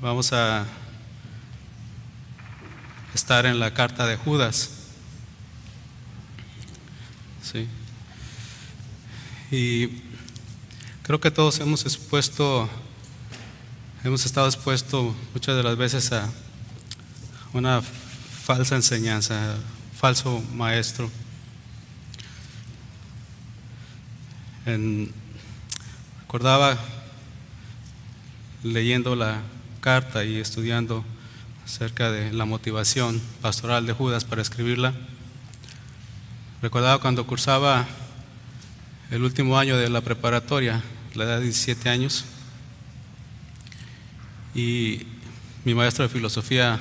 Vamos a estar en la carta de Judas. Sí. Y creo que todos hemos expuesto, hemos estado expuestos muchas de las veces a una falsa enseñanza, falso maestro. recordaba leyendo la carta y estudiando acerca de la motivación pastoral de Judas para escribirla. Recordaba cuando cursaba el último año de la preparatoria, la edad de 17 años, y mi maestro de filosofía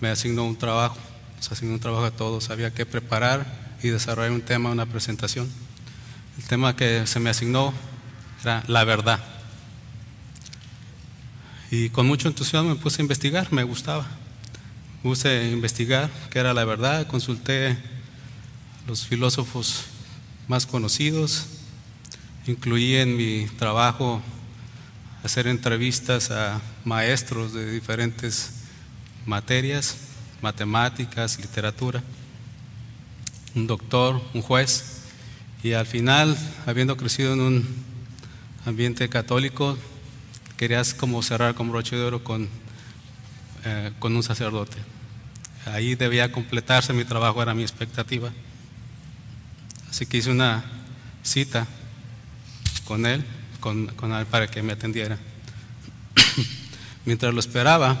me asignó un trabajo, se asignó un trabajo a todos, había que preparar y desarrollar un tema, una presentación. El tema que se me asignó era la verdad. Y con mucho entusiasmo me puse a investigar, me gustaba. Puse a investigar qué era la verdad, consulté los filósofos más conocidos, incluí en mi trabajo hacer entrevistas a maestros de diferentes materias, matemáticas, literatura, un doctor, un juez, y al final, habiendo crecido en un ambiente católico, querías como cerrar con broche de oro con, eh, con un sacerdote. Ahí debía completarse mi trabajo, era mi expectativa. Así que hice una cita con él, con, con él para que me atendiera. Mientras lo esperaba,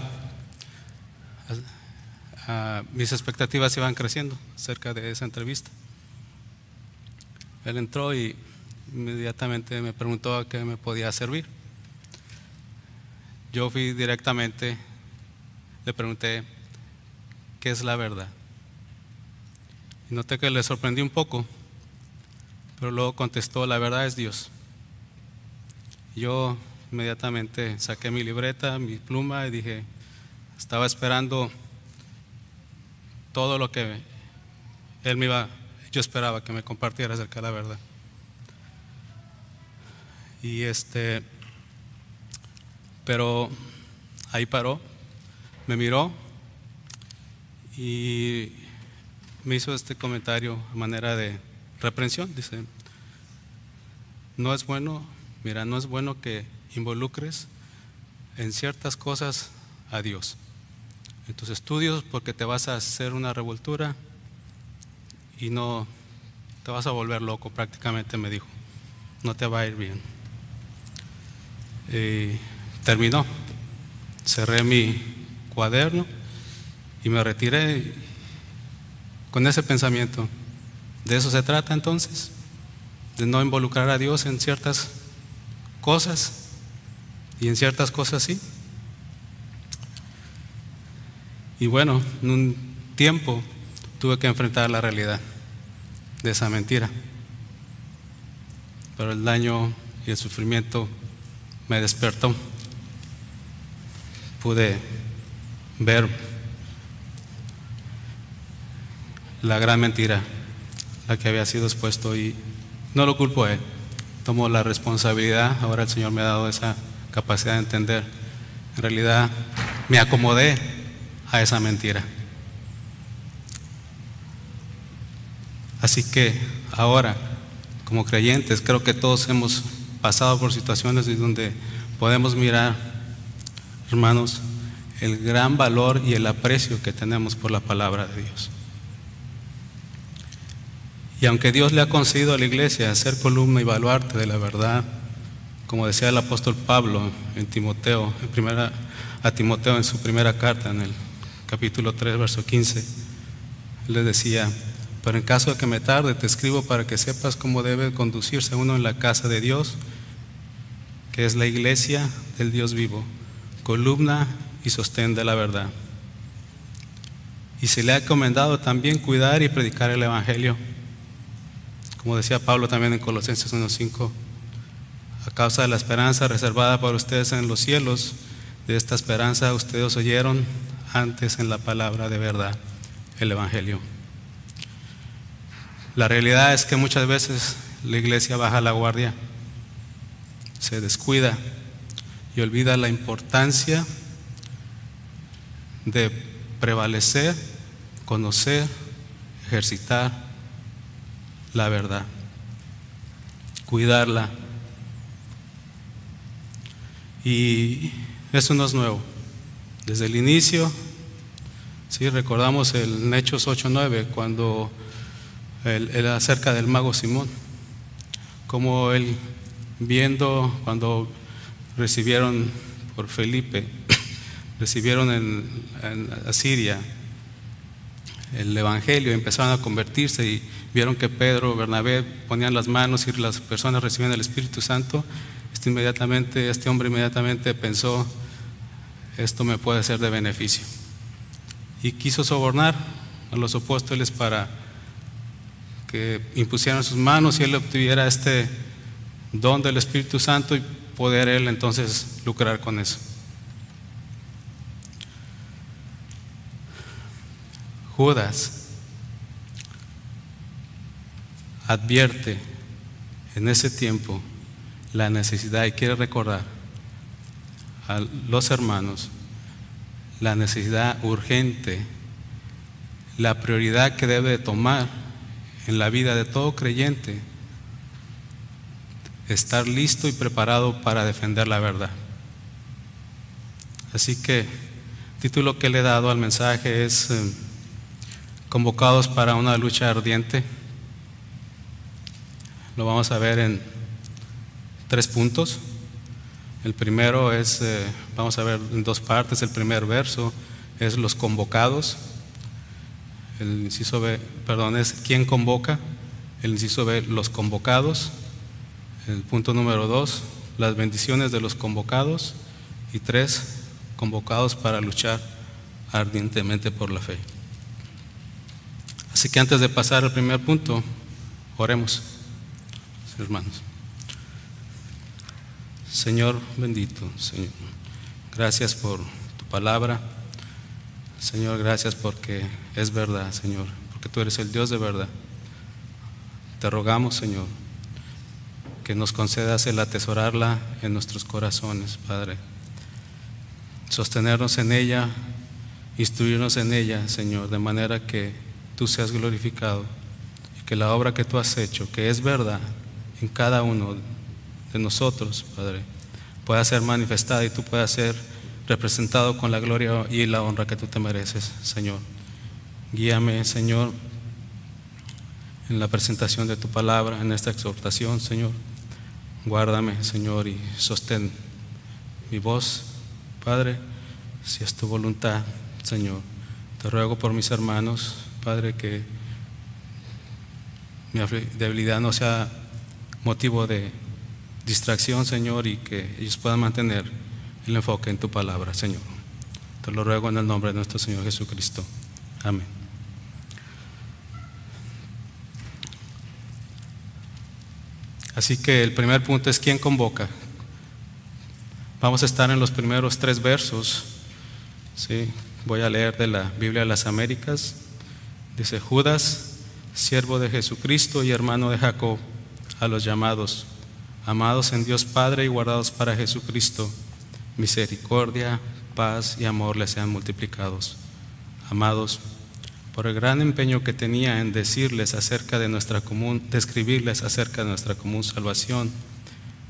mis expectativas iban creciendo acerca de esa entrevista. Él entró y inmediatamente me preguntó a qué me podía servir. Yo fui directamente, le pregunté, ¿qué es la verdad? Y noté que le sorprendí un poco, pero luego contestó, la verdad es Dios. Yo inmediatamente saqué mi libreta, mi pluma y dije, estaba esperando todo lo que él me iba, yo esperaba que me compartiera acerca de la verdad. Y este, pero ahí paró, me miró y me hizo este comentario a manera de reprensión. Dice, no es bueno, mira, no es bueno que involucres en ciertas cosas a Dios. En tus estudios porque te vas a hacer una revoltura y no te vas a volver loco prácticamente, me dijo. No te va a ir bien. Eh, terminó. Cerré mi cuaderno y me retiré con ese pensamiento. ¿De eso se trata entonces? ¿De no involucrar a Dios en ciertas cosas y en ciertas cosas sí? Y bueno, en un tiempo tuve que enfrentar la realidad de esa mentira. Pero el daño y el sufrimiento me despertó pude ver la gran mentira, la que había sido expuesto y no lo culpo a él. Tomo la responsabilidad, ahora el Señor me ha dado esa capacidad de entender. En realidad me acomodé a esa mentira. Así que ahora, como creyentes, creo que todos hemos pasado por situaciones donde podemos mirar hermanos, el gran valor y el aprecio que tenemos por la palabra de Dios. Y aunque Dios le ha concedido a la iglesia ser columna y baluarte de la verdad, como decía el apóstol Pablo en Timoteo, en primera, a Timoteo en su primera carta, en el capítulo 3, verso 15, le decía, pero en caso de que me tarde, te escribo para que sepas cómo debe conducirse uno en la casa de Dios, que es la iglesia del Dios vivo columna y sostén de la verdad. Y se le ha encomendado también cuidar y predicar el Evangelio. Como decía Pablo también en Colosenses 1.5, a causa de la esperanza reservada para ustedes en los cielos, de esta esperanza ustedes oyeron antes en la palabra de verdad, el Evangelio. La realidad es que muchas veces la iglesia baja la guardia, se descuida y olvida la importancia de prevalecer, conocer, ejercitar la verdad, cuidarla. Y eso no es nuevo. Desde el inicio, sí, recordamos el Hechos 8.9, cuando él, acerca del mago Simón, como él viendo cuando recibieron por Felipe, recibieron en, en Asiria el Evangelio, empezaron a convertirse y vieron que Pedro, Bernabé ponían las manos y las personas recibían el Espíritu Santo, este, inmediatamente, este hombre inmediatamente pensó, esto me puede ser de beneficio. Y quiso sobornar a los apóstoles para que impusieran sus manos y él obtuviera este don del Espíritu Santo y poder él entonces lucrar con eso. Judas advierte en ese tiempo la necesidad y quiere recordar a los hermanos la necesidad urgente, la prioridad que debe tomar en la vida de todo creyente, estar listo y preparado para defender la verdad. Así que el título que le he dado al mensaje es eh, Convocados para una lucha ardiente. Lo vamos a ver en tres puntos. El primero es, eh, vamos a ver en dos partes, el primer verso es los convocados. El inciso B, perdón, es quién convoca. El inciso B, los convocados. El punto número dos, las bendiciones de los convocados. Y tres, convocados para luchar ardientemente por la fe. Así que antes de pasar al primer punto, oremos, hermanos. Señor bendito, Señor, gracias por tu palabra. Señor, gracias porque es verdad, Señor, porque tú eres el Dios de verdad. Te rogamos, Señor, que nos concedas el atesorarla en nuestros corazones, Padre. Sostenernos en ella, instruirnos en ella, Señor, de manera que tú seas glorificado y que la obra que tú has hecho, que es verdad en cada uno de nosotros, Padre, pueda ser manifestada y tú puedas ser representado con la gloria y la honra que tú te mereces, Señor. Guíame, Señor, en la presentación de tu palabra, en esta exhortación, Señor. Guárdame, Señor, y sostén mi voz, Padre, si es tu voluntad, Señor. Te ruego por mis hermanos, Padre, que mi debilidad no sea motivo de distracción, Señor, y que ellos puedan mantener el enfoque en tu palabra, Señor. Te lo ruego en el nombre de nuestro Señor Jesucristo. Amén. Así que el primer punto es quién convoca. Vamos a estar en los primeros tres versos. ¿sí? Voy a leer de la Biblia de las Américas. Dice Judas, siervo de Jesucristo y hermano de Jacob, a los llamados amados en Dios Padre y guardados para Jesucristo, misericordia, paz y amor les sean multiplicados. Amados, por el gran empeño que tenía en decirles acerca de nuestra común, describirles acerca de nuestra común salvación,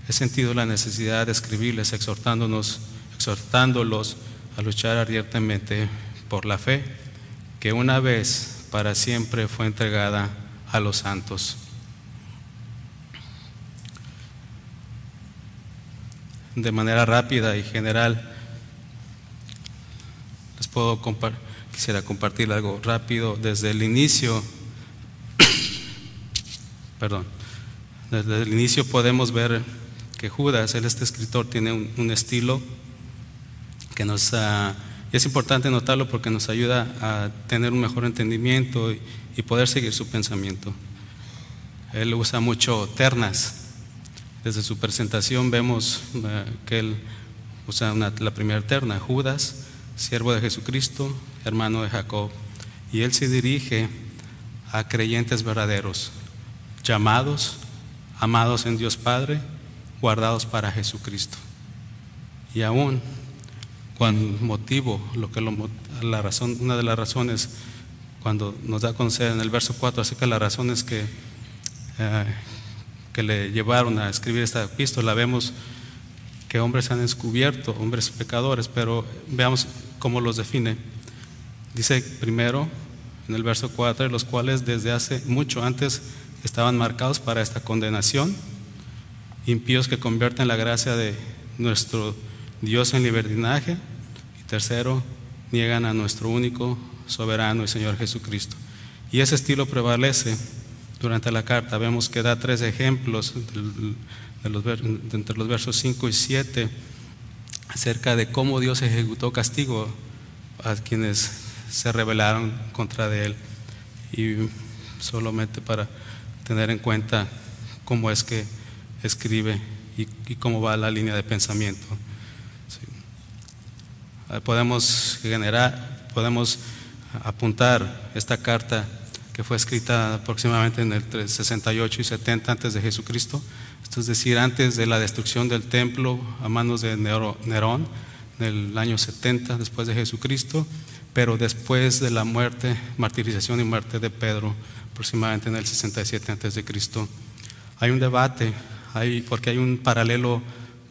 he sentido la necesidad de escribirles exhortándonos, exhortándolos a luchar ardientemente por la fe que una vez para siempre fue entregada a los santos. de manera rápida y general. Les puedo quisiera compartir algo rápido desde el inicio. perdón. Desde el inicio podemos ver que Judas, él este escritor, tiene un, estilo que nos y es importante notarlo porque nos ayuda a tener un mejor entendimiento y, y poder seguir su pensamiento. Él usa mucho ternas desde su presentación vemos eh, que él usa la primera terna, Judas, siervo de Jesucristo, hermano de Jacob, y él se dirige a creyentes verdaderos, llamados, amados en Dios Padre, guardados para Jesucristo. Y aún con motivo, lo que la razón, una de las razones cuando nos da a conocer en el verso 4 acerca de las razones que, eh, que le llevaron a escribir esta epístola, vemos que hombres han descubierto, hombres pecadores, pero veamos cómo los define. Dice primero en el verso 4, los cuales desde hace mucho antes estaban marcados para esta condenación, impíos que convierten la gracia de nuestro Dios en libertinaje, y tercero, niegan a nuestro único soberano y Señor Jesucristo. Y ese estilo prevalece durante la carta. Vemos que da tres ejemplos de los, entre los versos 5 y 7 acerca de cómo Dios ejecutó castigo a quienes se rebelaron contra de él. Y solamente para tener en cuenta cómo es que escribe y, cómo va la línea de pensamiento. Podemos generar, podemos apuntar esta carta que fue escrita aproximadamente en el 68 y 70 antes de Jesucristo, esto es decir, antes de la destrucción del templo a manos de Nerón, en el año 70 después de Jesucristo, pero después de la muerte, martirización y muerte de Pedro, aproximadamente en el 67 antes de Cristo. Hay un debate, hay, porque hay un paralelo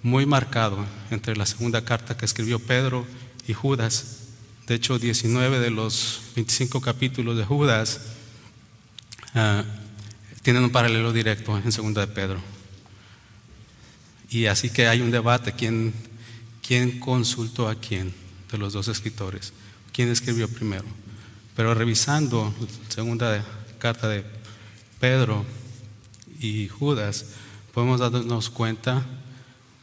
muy marcado entre la segunda carta que escribió Pedro y Judas, de hecho, 19 de los 25 capítulos de Judas ah, tienen un paralelo directo en segunda de Pedro. Y así que hay un debate, ¿quién, quién consultó a quién de los dos escritores? ¿Quién escribió primero? Pero revisando segunda carta de Pedro y Judas, podemos darnos cuenta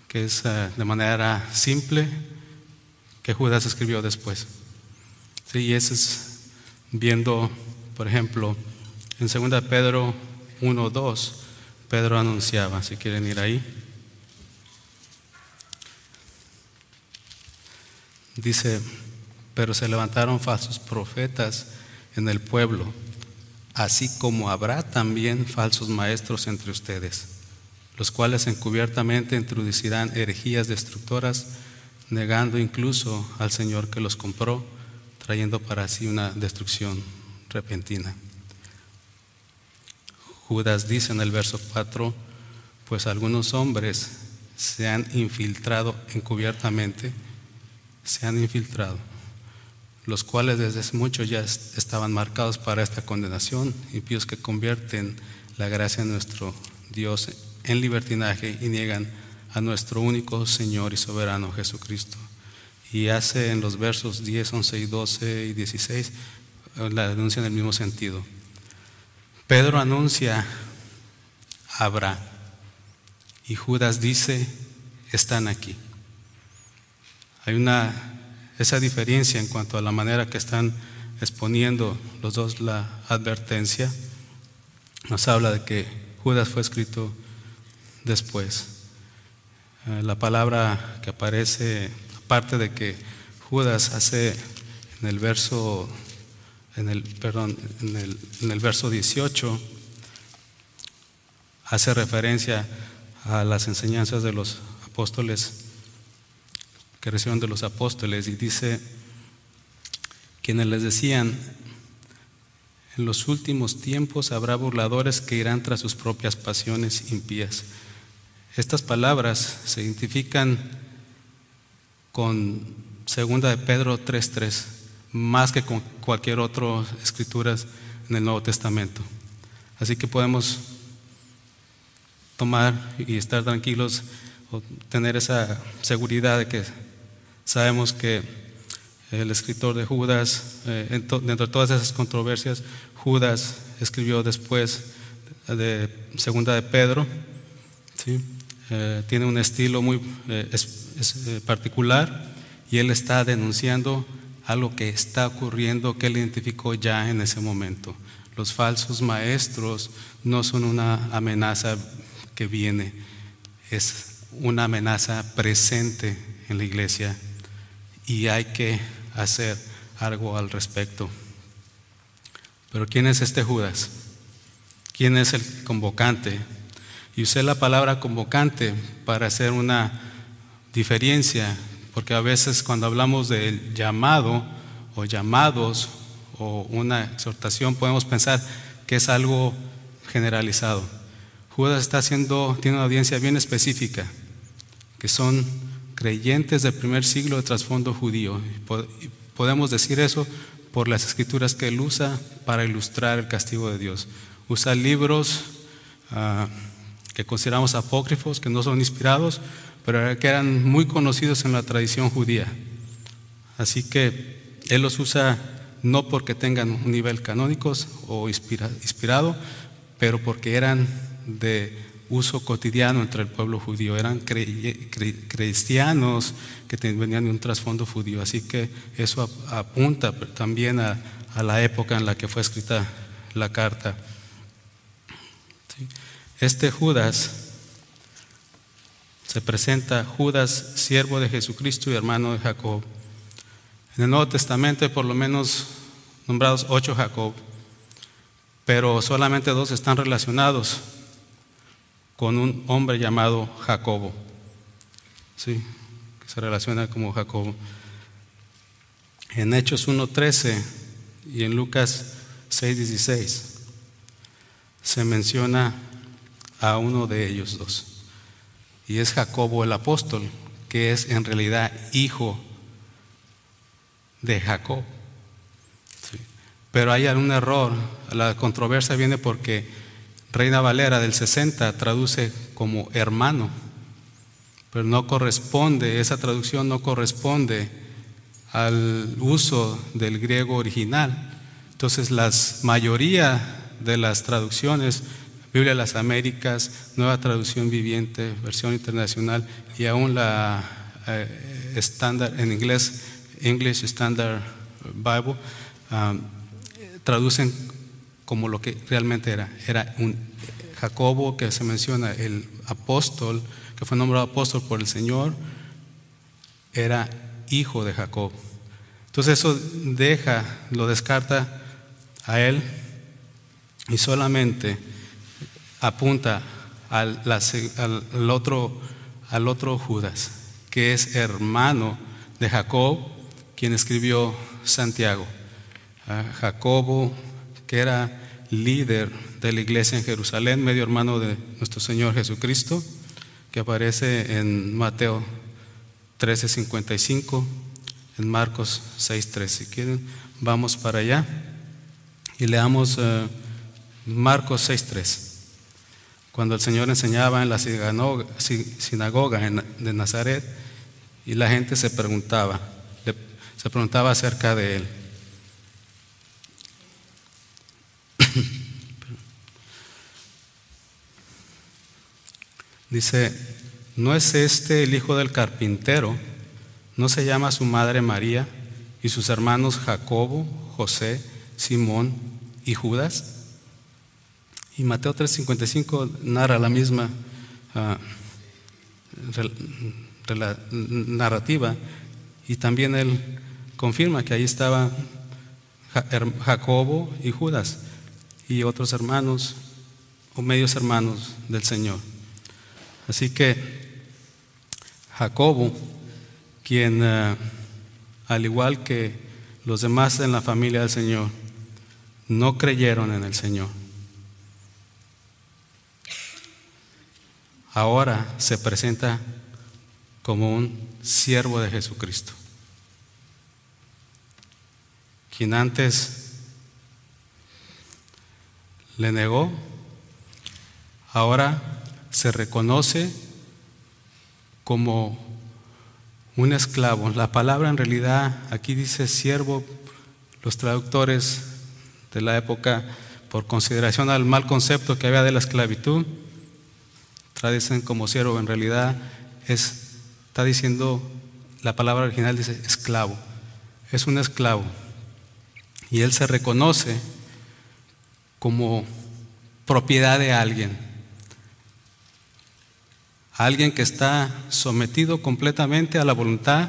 que es ah, de manera simple que Judas escribió después. Y eso es viendo, por ejemplo, en 2 Pedro 1, 2, Pedro anunciaba, si quieren ir ahí. Dice, pero se levantaron falsos profetas en el pueblo, así como habrá también falsos maestros entre ustedes, los cuales encubiertamente introducirán herejías destructoras, negando incluso al Señor que los compró trayendo para sí una destrucción repentina. Judas dice en el verso 4, pues algunos hombres se han infiltrado encubiertamente, se han infiltrado, los cuales desde mucho ya estaban marcados para esta condenación, impíos que convierten la gracia de nuestro Dios en libertinaje y niegan a nuestro único Señor y soberano Jesucristo y hace en los versos 10, 11 y 12 y 16 eh, la denuncia en el mismo sentido. Pedro anuncia, habrá, y Judas dice, están aquí. Hay una, esa diferencia en cuanto a la manera que están exponiendo los dos la advertencia. Nos habla de que Judas fue escrito después. Eh, la palabra que aparece parte de que Judas hace en el verso, en el, perdón, en el, en el verso 18, hace referencia a las enseñanzas de los apóstoles que recibieron de los apóstoles y dice, quienes les decían, en los últimos tiempos habrá burladores que irán tras sus propias pasiones impías. Estas palabras se identifican con segunda de Pedro 3.3, más que con cualquier otra escritura en el Nuevo Testamento. Así que podemos tomar y estar tranquilos o tener esa seguridad de que sabemos que el escritor de Judas, eh, dentro de todas esas controversias, Judas escribió después de segunda de Pedro, eh, tiene un estilo muy eh, eh, particular y él está denunciando algo que está ocurriendo que él identificó ya en ese momento. Los falsos maestros no son una amenaza que viene, es una amenaza presente en la iglesia y hay que hacer algo al respecto. Pero ¿quién es este Judas? ¿Quién es el convocante? Y usé la palabra convocante para hacer una diferencia porque a veces cuando hablamos del llamado o llamados o una exhortación podemos pensar que es algo generalizado. Judas está haciendo, tiene una audiencia bien específica, que son creyentes del primer siglo de trasfondo judío. Podemos decir eso por las escrituras que él usa para ilustrar el castigo de Dios. Usa libros ah, que consideramos apócrifos, que no son inspirados, pero que eran muy conocidos en la tradición judía. Así que él los usa no porque tengan un nivel canónicos o inspirado, pero porque eran de uso cotidiano entre el pueblo judío, eran cristianos que venían de un trasfondo judío, así que eso apunta también a, la época en la que fue escrita la carta. Este Judas se presenta Judas, siervo de Jesucristo y hermano de Jacob. En el Nuevo Testamento por lo menos nombrados ocho Jacob, pero solamente dos están relacionados con un hombre llamado Jacobo. Sí, que se relaciona como Jacobo. En Hechos 1.13 y en Lucas 6.16 se menciona a uno de ellos dos. Y es Jacobo el apóstol, que es en realidad hijo de Jacob. Pero hay algún error. La controversia viene porque Reina Valera del 60 traduce como hermano, pero no corresponde, esa traducción no corresponde al uso del griego original. Entonces, la mayoría de las traducciones, Biblia de las Américas, Nueva Traducción Viviente, versión internacional y aún la eh, estándar en inglés, English Standard Bible, um, traducen como lo que realmente era. Era un Jacobo que se menciona, el apóstol, que fue nombrado apóstol por el Señor, era hijo de Jacob. Entonces eso deja, lo descarta a él y solamente apunta al, otro, al otro Judas, que es hermano de Jacob, quien escribió Santiago. Jacobo, que era líder de la iglesia en Jerusalén, medio hermano de nuestro Señor Jesucristo, que aparece en Mateo 13:55, en Marcos 6:13. Si quieren, vamos para allá y leamos uh, Marcos 6:3. Cuando el Señor enseñaba en la sinagoga de Nazaret y la gente se preguntaba, se preguntaba acerca de él. Dice, ¿no es este el hijo del carpintero? ¿No se llama su madre María y sus hermanos Jacobo, José, Simón y Judas? Y Mateo 3:55 narra la misma ah, narrativa y también él confirma que ahí estaba Jacobo y Judas y otros hermanos o medios hermanos del Señor. Así que Jacobo, quien eh, al igual que los demás en la familia del Señor, no creyeron en el Señor. Ahora se presenta como un siervo de Jesucristo, quien antes le negó, ahora se reconoce como un esclavo. La palabra en realidad aquí dice siervo, los traductores de la época, por consideración al mal concepto que había de la esclavitud, traducen como siervo, en realidad es, está diciendo, la palabra original dice esclavo, es un esclavo. Y él se reconoce como propiedad de alguien alguien que está sometido completamente a la voluntad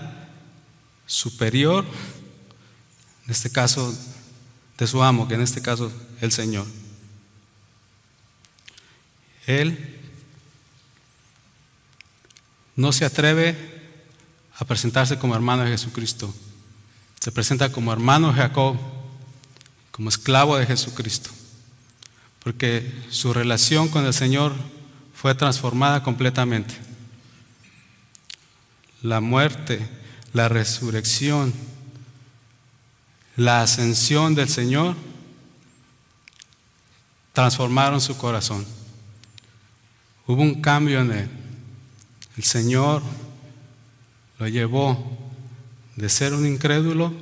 superior, en este caso de su amo, que en este caso el Señor. Él no se atreve a presentarse como hermano de Jesucristo. Se presenta como hermano de Jacob, como esclavo de Jesucristo, porque su relación con el Señor fue transformada completamente. La muerte, la resurrección, la ascensión del Señor transformaron su corazón. Hubo un cambio en él. El Señor lo llevó de ser un incrédulo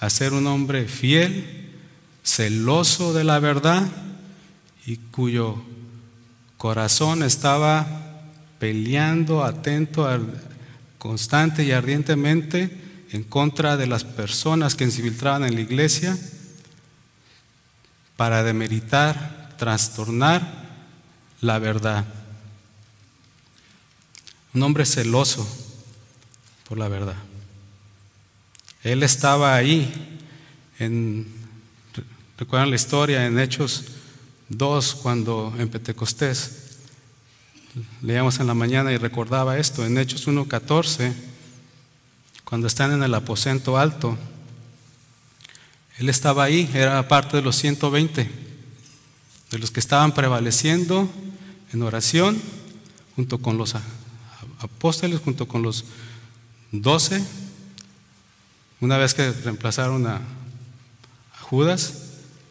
a ser un hombre fiel, celoso de la verdad y cuyo corazón estaba peleando, atento, constante y ardientemente en contra de las personas que se infiltraban en la iglesia para demeritar, trastornar la verdad. Un hombre celoso por la verdad. Él estaba ahí, en, recuerdan la historia en Hechos 2, cuando en Pentecostés, leíamos en la mañana y recordaba esto, en Hechos 1.14, cuando están en el aposento alto, él estaba ahí, era parte de los 120, de los que estaban prevaleciendo en oración, junto con los apóstoles, junto con los 12, una vez que reemplazaron a, Judas,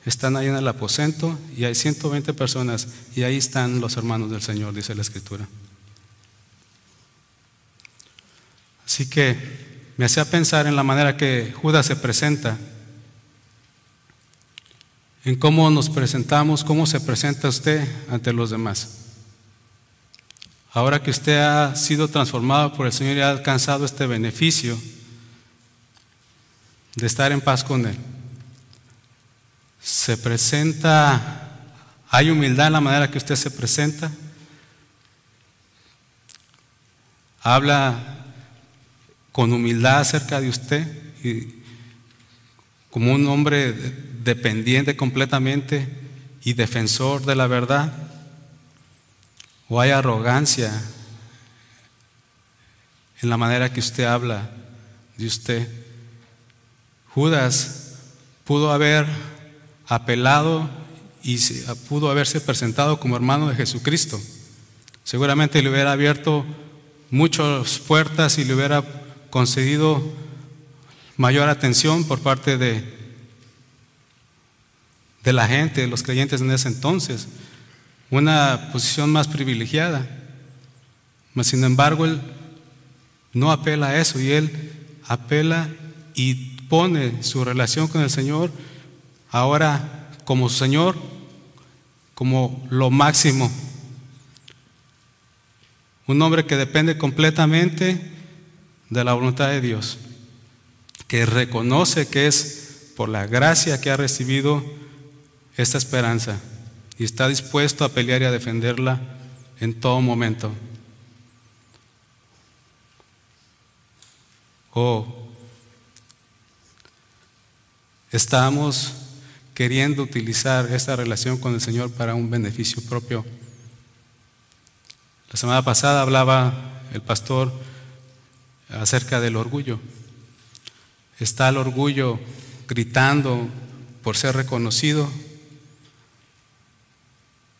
están ahí en el aposento y hay 120 personas y ahí están los hermanos del Señor, dice la Escritura. Así que me hacía pensar en la manera que Judas se presenta en cómo nos presentamos, cómo se presenta usted ante los demás. Ahora que usted ha sido transformado por el Señor y ha alcanzado este beneficio de estar en paz con Él, se presenta, hay humildad en la manera que usted se presenta, habla con humildad acerca de usted y como un hombre dependiente completamente y defensor de la verdad? ¿O hay arrogancia en la manera que usted habla de usted? Judas pudo haber apelado y pudo haberse presentado como hermano de Jesucristo. Seguramente le hubiera abierto muchas puertas y le hubiera concedido mayor atención por parte de, de la gente, de los creyentes en ese entonces, una posición más privilegiada. Mas, sin embargo, él no apela a eso y él apela y pone su relación con el Señor ahora como Señor, como lo máximo. Un hombre que depende completamente de la voluntad de Dios, que reconoce que es por la gracia que ha recibido esta esperanza y está dispuesto a pelear y a defenderla en todo momento. O estamos queriendo utilizar esta relación con el Señor para un beneficio propio. La semana pasada hablaba el pastor acerca del orgullo. Está el orgullo gritando por ser reconocido,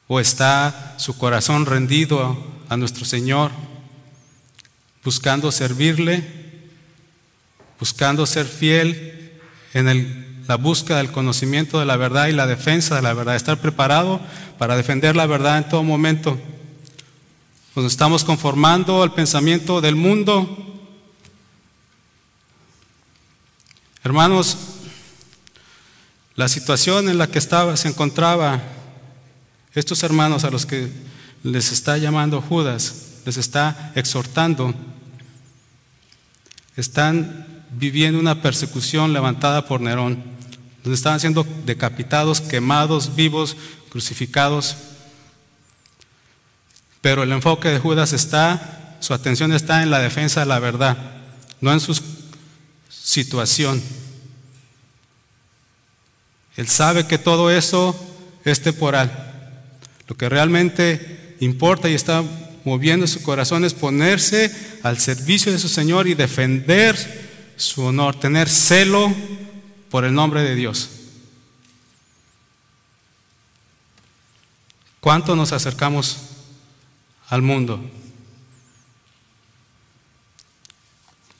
¿O está su corazón rendido a nuestro Señor, buscando servirle, buscando ser fiel en la búsqueda del conocimiento de la verdad y la defensa de la verdad, estar preparado para defender la verdad en todo momento? Nos estamos conformando al pensamiento del mundo. Hermanos, la situación en la que estaba, se encontraba estos hermanos a los que les está llamando Judas, les está exhortando, están viviendo una persecución levantada por Nerón, donde estaban siendo decapitados, quemados, vivos, crucificados. Pero el enfoque de Judas está, su atención está en la defensa de la verdad, no en su situación. Él sabe que todo eso es temporal. Lo que realmente importa y está moviendo su corazón es ponerse al servicio de su Señor y defender su honor, tener celo por el nombre de Dios. ¿Cuánto nos acercamos al mundo?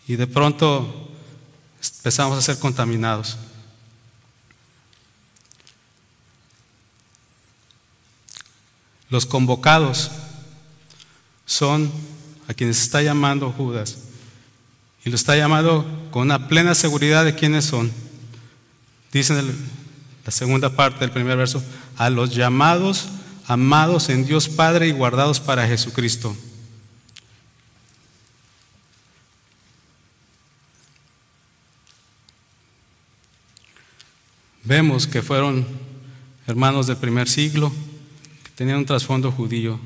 Y de pronto empezamos a ser contaminados. Los convocados son a quienes está llamando Judas. Y lo está llamando con una plena seguridad de quiénes son. Dice en la segunda parte del primer verso, a los llamados, amados en Dios Padre y guardados para Jesucristo. Vemos que fueron hermanos del primer siglo, que tenían un trasfondo judío,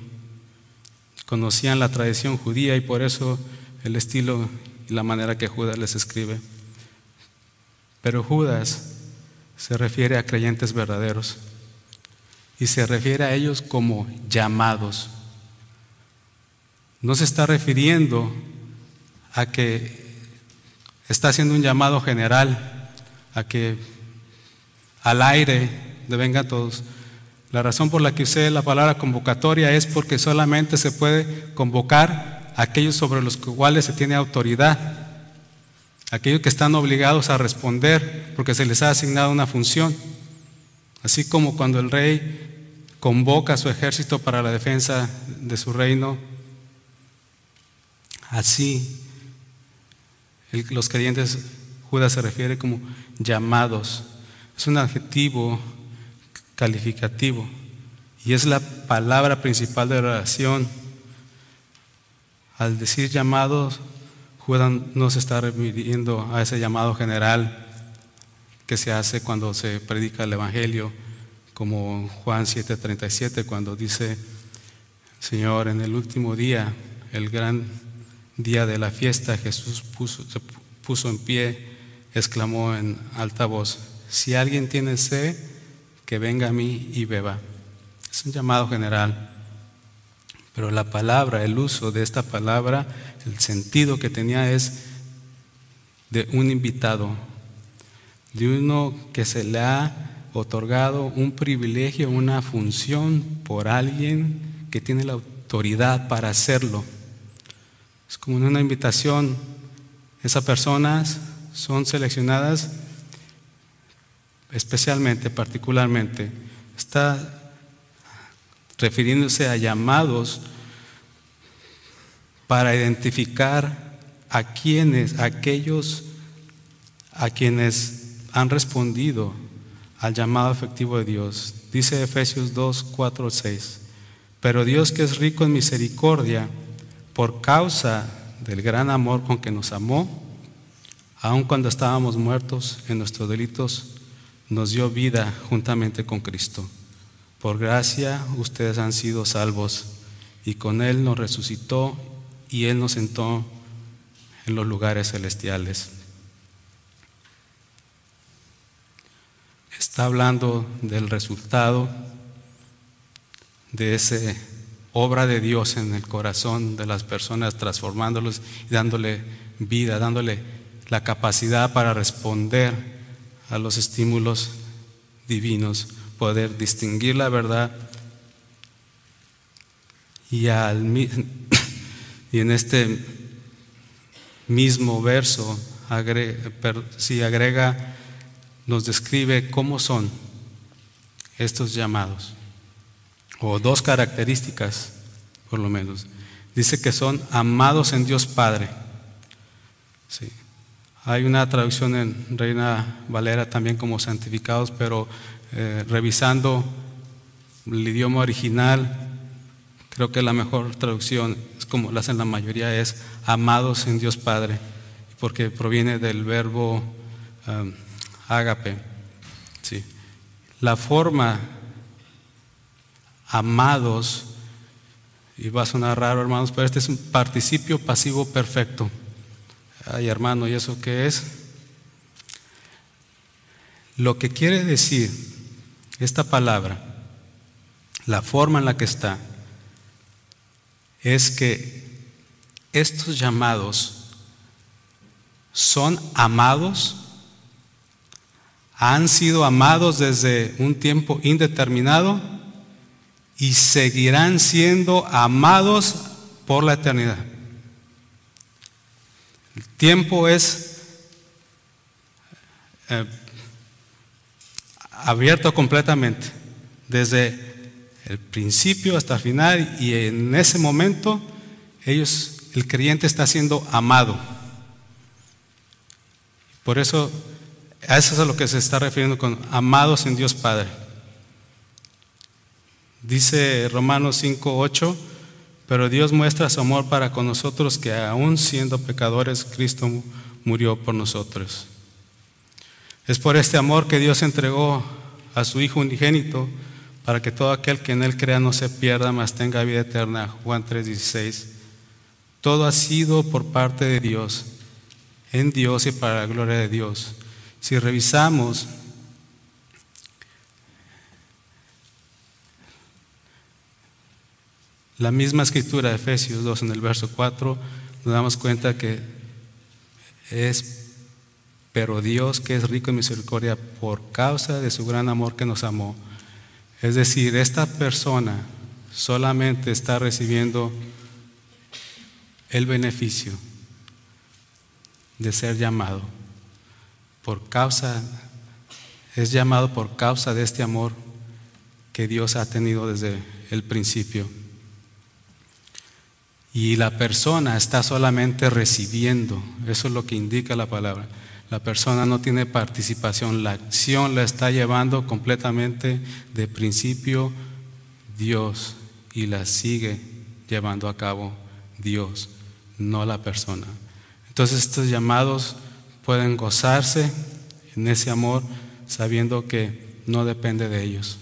conocían la tradición judía y por eso el estilo y la manera que Judas les escribe. Pero Judas se refiere a creyentes verdaderos y se refiere a ellos como llamados. No se está refiriendo a que está haciendo un llamado general, a que al aire de venga todos. La razón por la que usé la palabra convocatoria es porque solamente se puede convocar aquellos sobre los cuales se tiene autoridad, aquellos que están obligados a responder porque se les ha asignado una función. Así como cuando el rey convoca a su ejército para la defensa de su reino, así los creyentes, Judas se refiere como llamados es un adjetivo calificativo y es la palabra principal de la oración. Al decir llamados, Judas no se está refiriendo a ese llamado general que se hace cuando se predica el Evangelio, como Juan 7:37, cuando dice, Señor, en el último día, el gran día de la fiesta, Jesús se puso en pie, exclamó en alta voz, si alguien tiene sed, que venga a mí y beba. Es un llamado general. Pero la palabra, el uso de esta palabra, el sentido que tenía es de un invitado, de uno que se le ha otorgado un privilegio, una función por alguien que tiene la autoridad para hacerlo. Es como una invitación. Esas personas son seleccionadas especialmente, particularmente, está refiriéndose a llamados para identificar a quienes, aquellos a quienes han respondido al llamado efectivo de Dios. Dice Efesios 2, 4, 6. Pero Dios que es rico en misericordia, por causa del gran amor con que nos amó, aun cuando estábamos muertos en nuestros delitos, nos dio vida juntamente con Cristo. Por gracia ustedes han sido salvos y con Él nos resucitó y Él nos sentó en los lugares celestiales. Está hablando del resultado de esa obra de Dios en el corazón de las personas, transformándolos y dándole vida, dándole la capacidad para responder a los estímulos divinos, poder distinguir la verdad y, al, y en este mismo verso si agrega, nos describe cómo son estos llamados, o dos características por lo menos. Dice que son amados en Dios Padre. Sí. Hay una traducción en Reina Valera también como santificados, pero eh, revisando el idioma original, creo que la mejor traducción, es como la hacen la mayoría, es amados en Dios Padre, porque proviene del verbo um, ágape. Sí. La forma amados, y va a sonar raro hermanos, pero este es un participio pasivo perfecto. Ay, hermano, ¿y eso qué es? Lo que quiere decir esta palabra, la forma en la que está, es que estos llamados son amados, han sido amados desde un tiempo indeterminado y seguirán siendo amados por la eternidad. El tiempo es eh, abierto completamente, desde el principio hasta el final, y en ese momento ellos, el creyente está siendo amado. Por eso, a eso es a lo que se está refiriendo con amados en Dios Padre. Dice Romanos 5, 8, pero Dios muestra su amor para con nosotros que aún siendo pecadores, Cristo murió por nosotros. Es por este amor que Dios entregó a su Hijo unigénito para que todo aquel que en Él crea no se pierda, mas tenga vida eterna. Juan 3:16. Todo ha sido por parte de Dios, en Dios y para la gloria de Dios. Si revisamos la misma escritura de Efesios 2 en el verso 4, nos damos cuenta que es pero Dios que es rico en misericordia por causa de su gran amor que nos amó. Es decir, esta persona solamente está recibiendo el beneficio de ser llamado por causa, es llamado por causa de este amor que Dios ha tenido desde el principio. Y la persona está solamente recibiendo, eso es lo que indica la palabra. La persona no tiene participación, la acción la está llevando completamente de principio Dios y la sigue llevando a cabo Dios, no la persona. Entonces estos llamados pueden gozarse en ese amor sabiendo que no depende de ellos,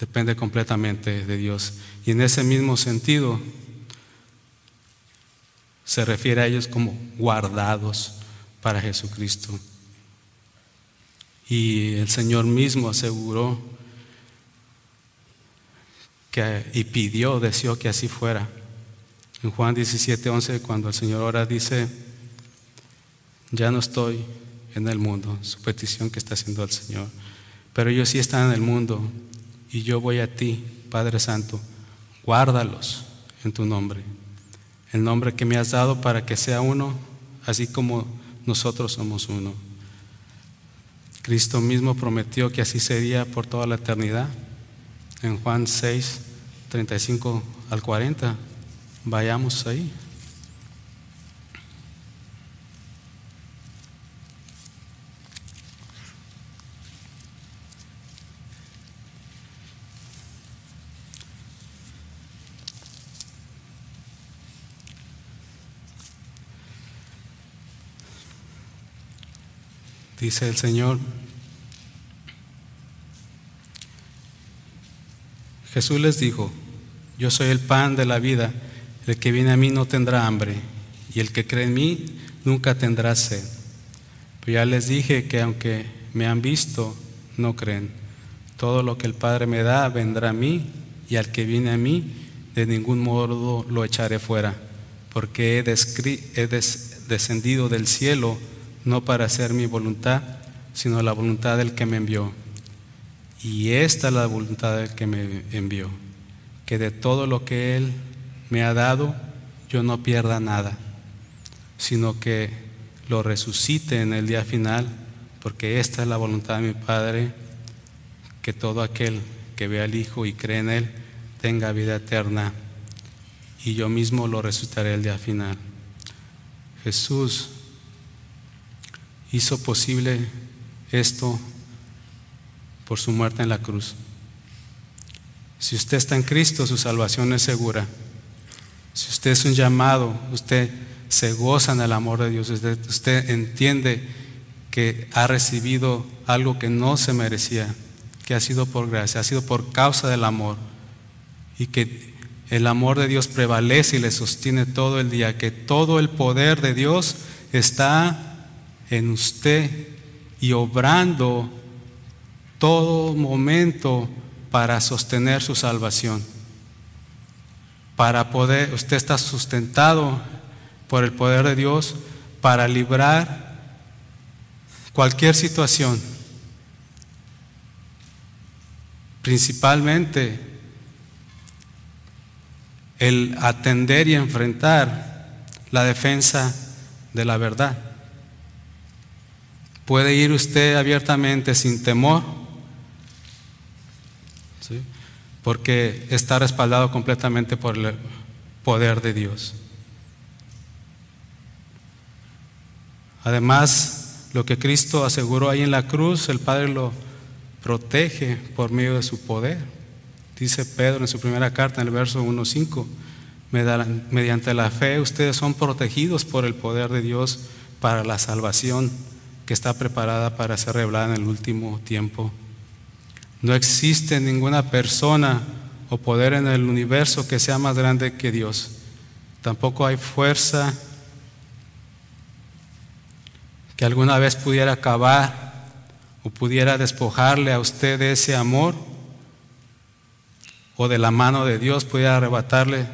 depende completamente de Dios. Y en ese mismo sentido se refiere a ellos como guardados para Jesucristo. Y el Señor mismo aseguró que, y pidió, deseó que así fuera. En Juan 17, 11, cuando el Señor ora, dice, ya no estoy en el mundo, su petición que está haciendo el Señor, pero ellos sí están en el mundo y yo voy a ti, Padre Santo, guárdalos en tu nombre, el nombre que me has dado para que sea uno, así como nosotros somos uno. Cristo mismo prometió que así sería por toda la eternidad. En Juan 6, 35 al 40, vayamos ahí. Dice el Señor. Jesús les dijo, yo soy el pan de la vida, el que viene a mí no tendrá hambre, y el que cree en mí nunca tendrá sed. Pero ya les dije que aunque me han visto, no creen. Todo lo que el Padre me da vendrá a mí, y al que viene a mí, de ningún modo lo echaré fuera, porque he, he descendido del cielo no para hacer mi voluntad, sino la voluntad del que me envió. Y esta es la voluntad del que me envió, que de todo lo que Él me ha dado, yo no pierda nada, sino que lo resucite en el día final, porque esta es la voluntad de mi Padre, que todo aquel que ve al Hijo y cree en Él tenga vida eterna, y yo mismo lo resucitaré el día final. Jesús hizo posible esto por su muerte en la cruz. Si usted está en Cristo, su salvación es segura. Si usted es un llamado, usted se goza en el amor de Dios, usted, entiende que ha recibido algo que no se merecía, que ha sido por gracia, ha sido por causa del amor y que el amor de Dios prevalece y le sostiene todo el día, que todo el poder de Dios está en usted y obrando todo momento para sostener su salvación. para poder, usted está sustentado por el poder de Dios para librar cualquier situación. Principalmente el atender y enfrentar la defensa de la verdad. Puede ir usted abiertamente sin temor, porque está respaldado completamente por el poder de Dios. Además, lo que Cristo aseguró ahí en la cruz, el Padre lo protege por medio de su poder. Dice Pedro en su primera carta, en el verso 1.5, mediante la fe ustedes son protegidos por el poder de Dios para la salvación que está preparada para ser revelada en el último tiempo. No existe ninguna persona o poder en el universo que sea más grande que Dios. Tampoco hay fuerza que alguna vez pudiera acabar o pudiera despojarle a usted de ese amor o de la mano de Dios pudiera arrebatarle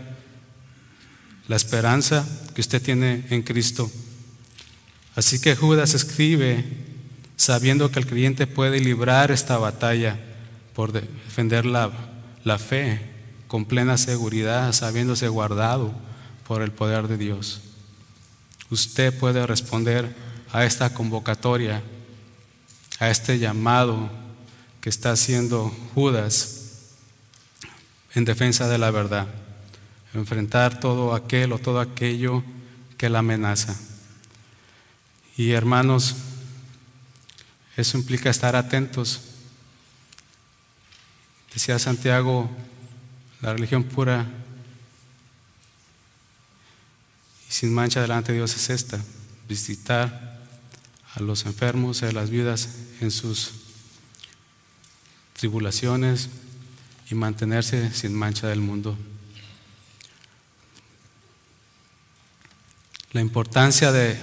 la esperanza que usted tiene en Cristo. Así que Judas escribe sabiendo que el creyente puede librar esta batalla por defender la, la fe con plena seguridad, sabiéndose guardado por el poder de Dios. Usted puede responder a esta convocatoria, a este llamado que está haciendo Judas en defensa de la verdad, enfrentar todo aquel o todo aquello que la amenaza. Y hermanos, eso implica estar atentos. Decía Santiago, la religión pura y sin mancha delante de Dios es esta, visitar a los enfermos y a las viudas en sus tribulaciones y mantenerse sin mancha del mundo. La importancia de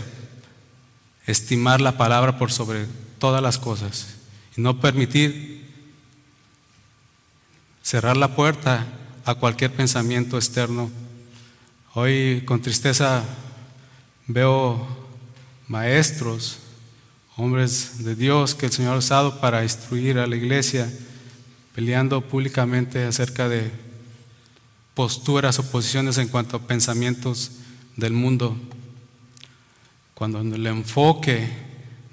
estimar la palabra por sobre todas las cosas y no permitir cerrar la puerta a cualquier pensamiento externo. Hoy con tristeza veo maestros hombres de Dios que el Señor ha usado para instruir a la iglesia, peleando públicamente acerca de posturas o posiciones en cuanto a pensamientos del mundo, cuando el enfoque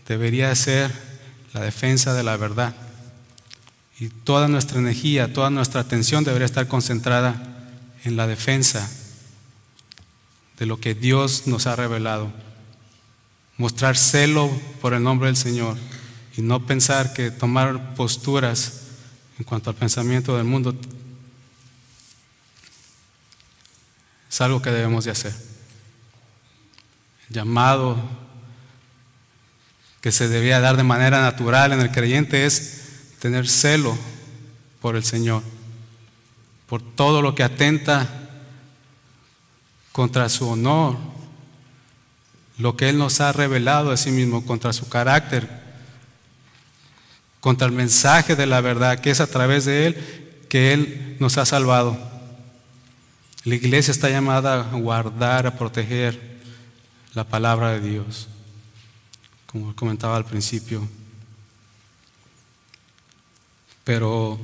debería ser la defensa de la verdad. Y toda nuestra energía, toda nuestra atención debería estar concentrada en la defensa de lo que Dios nos ha revelado mostrar celo por el nombre del Señor y no pensar que tomar posturas en cuanto al pensamiento del mundo es algo que debemos de hacer. Llamado que se debía dar de manera natural en el creyente es tener celo por el Señor, por todo lo que atenta contra su honor, lo que Él nos ha revelado a sí mismo contra su carácter, contra el mensaje de la verdad, que es a través de Él que Él nos ha salvado. La iglesia está llamada a guardar, a proteger la palabra de Dios, como comentaba al principio. Pero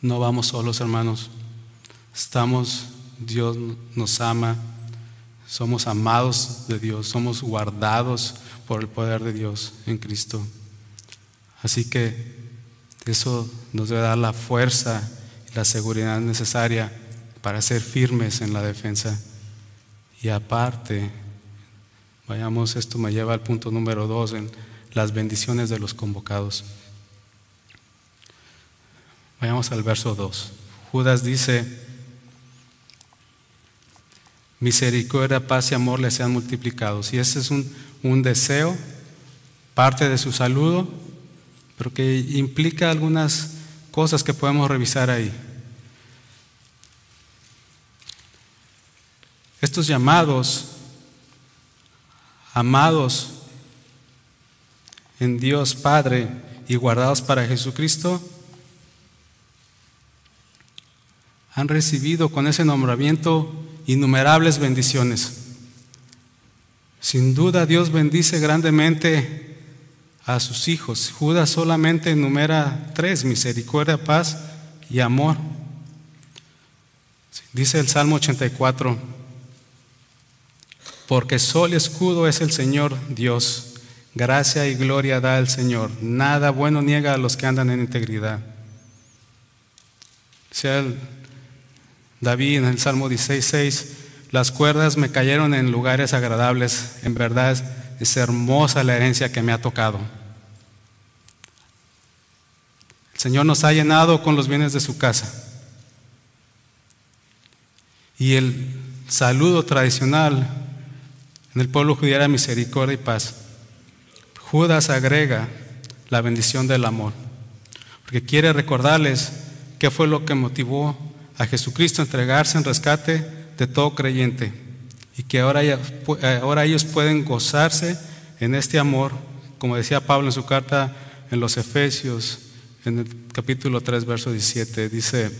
no vamos solos, hermanos. Estamos, Dios nos ama somos amados de Dios, somos guardados por el poder de Dios en Cristo. Así que eso nos debe dar la fuerza y la seguridad necesaria para ser firmes en la defensa. Y aparte, vayamos, esto me lleva al punto número dos, en las bendiciones de los convocados. Vayamos al verso 2. Judas dice, misericordia, paz y amor le sean multiplicados. Y ese es un, un deseo, parte de su saludo, pero que implica algunas cosas que podemos revisar ahí. Estos llamados, amados en Dios Padre y guardados para Jesucristo, han recibido con ese nombramiento innumerables bendiciones. Sin duda Dios bendice grandemente a sus hijos. Judas solamente enumera tres, misericordia, paz y amor. Dice el Salmo 84, porque sol escudo es el Señor Dios, gracia y gloria da el Señor, nada bueno niega a los que andan en integridad. Sea David en el Salmo 16, las cuerdas me cayeron en lugares agradables, en verdad es hermosa la herencia que me ha tocado. El Señor nos ha llenado con los bienes de su casa. Y el saludo tradicional en el pueblo judío era misericordia y paz. Judas agrega la bendición del amor, porque quiere recordarles qué fue lo que motivó a Jesucristo a entregarse en rescate de todo creyente y que ahora, ahora ellos pueden gozarse en este amor, como decía Pablo en su carta en los Efesios, en el capítulo 3, verso 17, dice,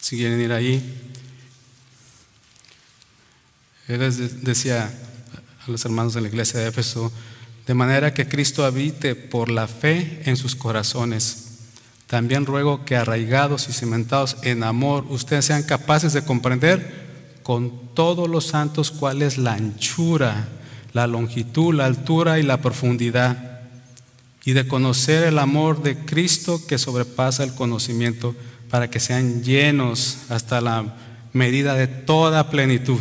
si quieren ir ahí, él decía a los hermanos de la iglesia de Éfeso, de manera que Cristo habite por la fe en sus corazones. También ruego que arraigados y cimentados en amor, ustedes sean capaces de comprender con todos los santos cuál es la anchura, la longitud, la altura y la profundidad, y de conocer el amor de Cristo que sobrepasa el conocimiento, para que sean llenos hasta la medida de toda plenitud.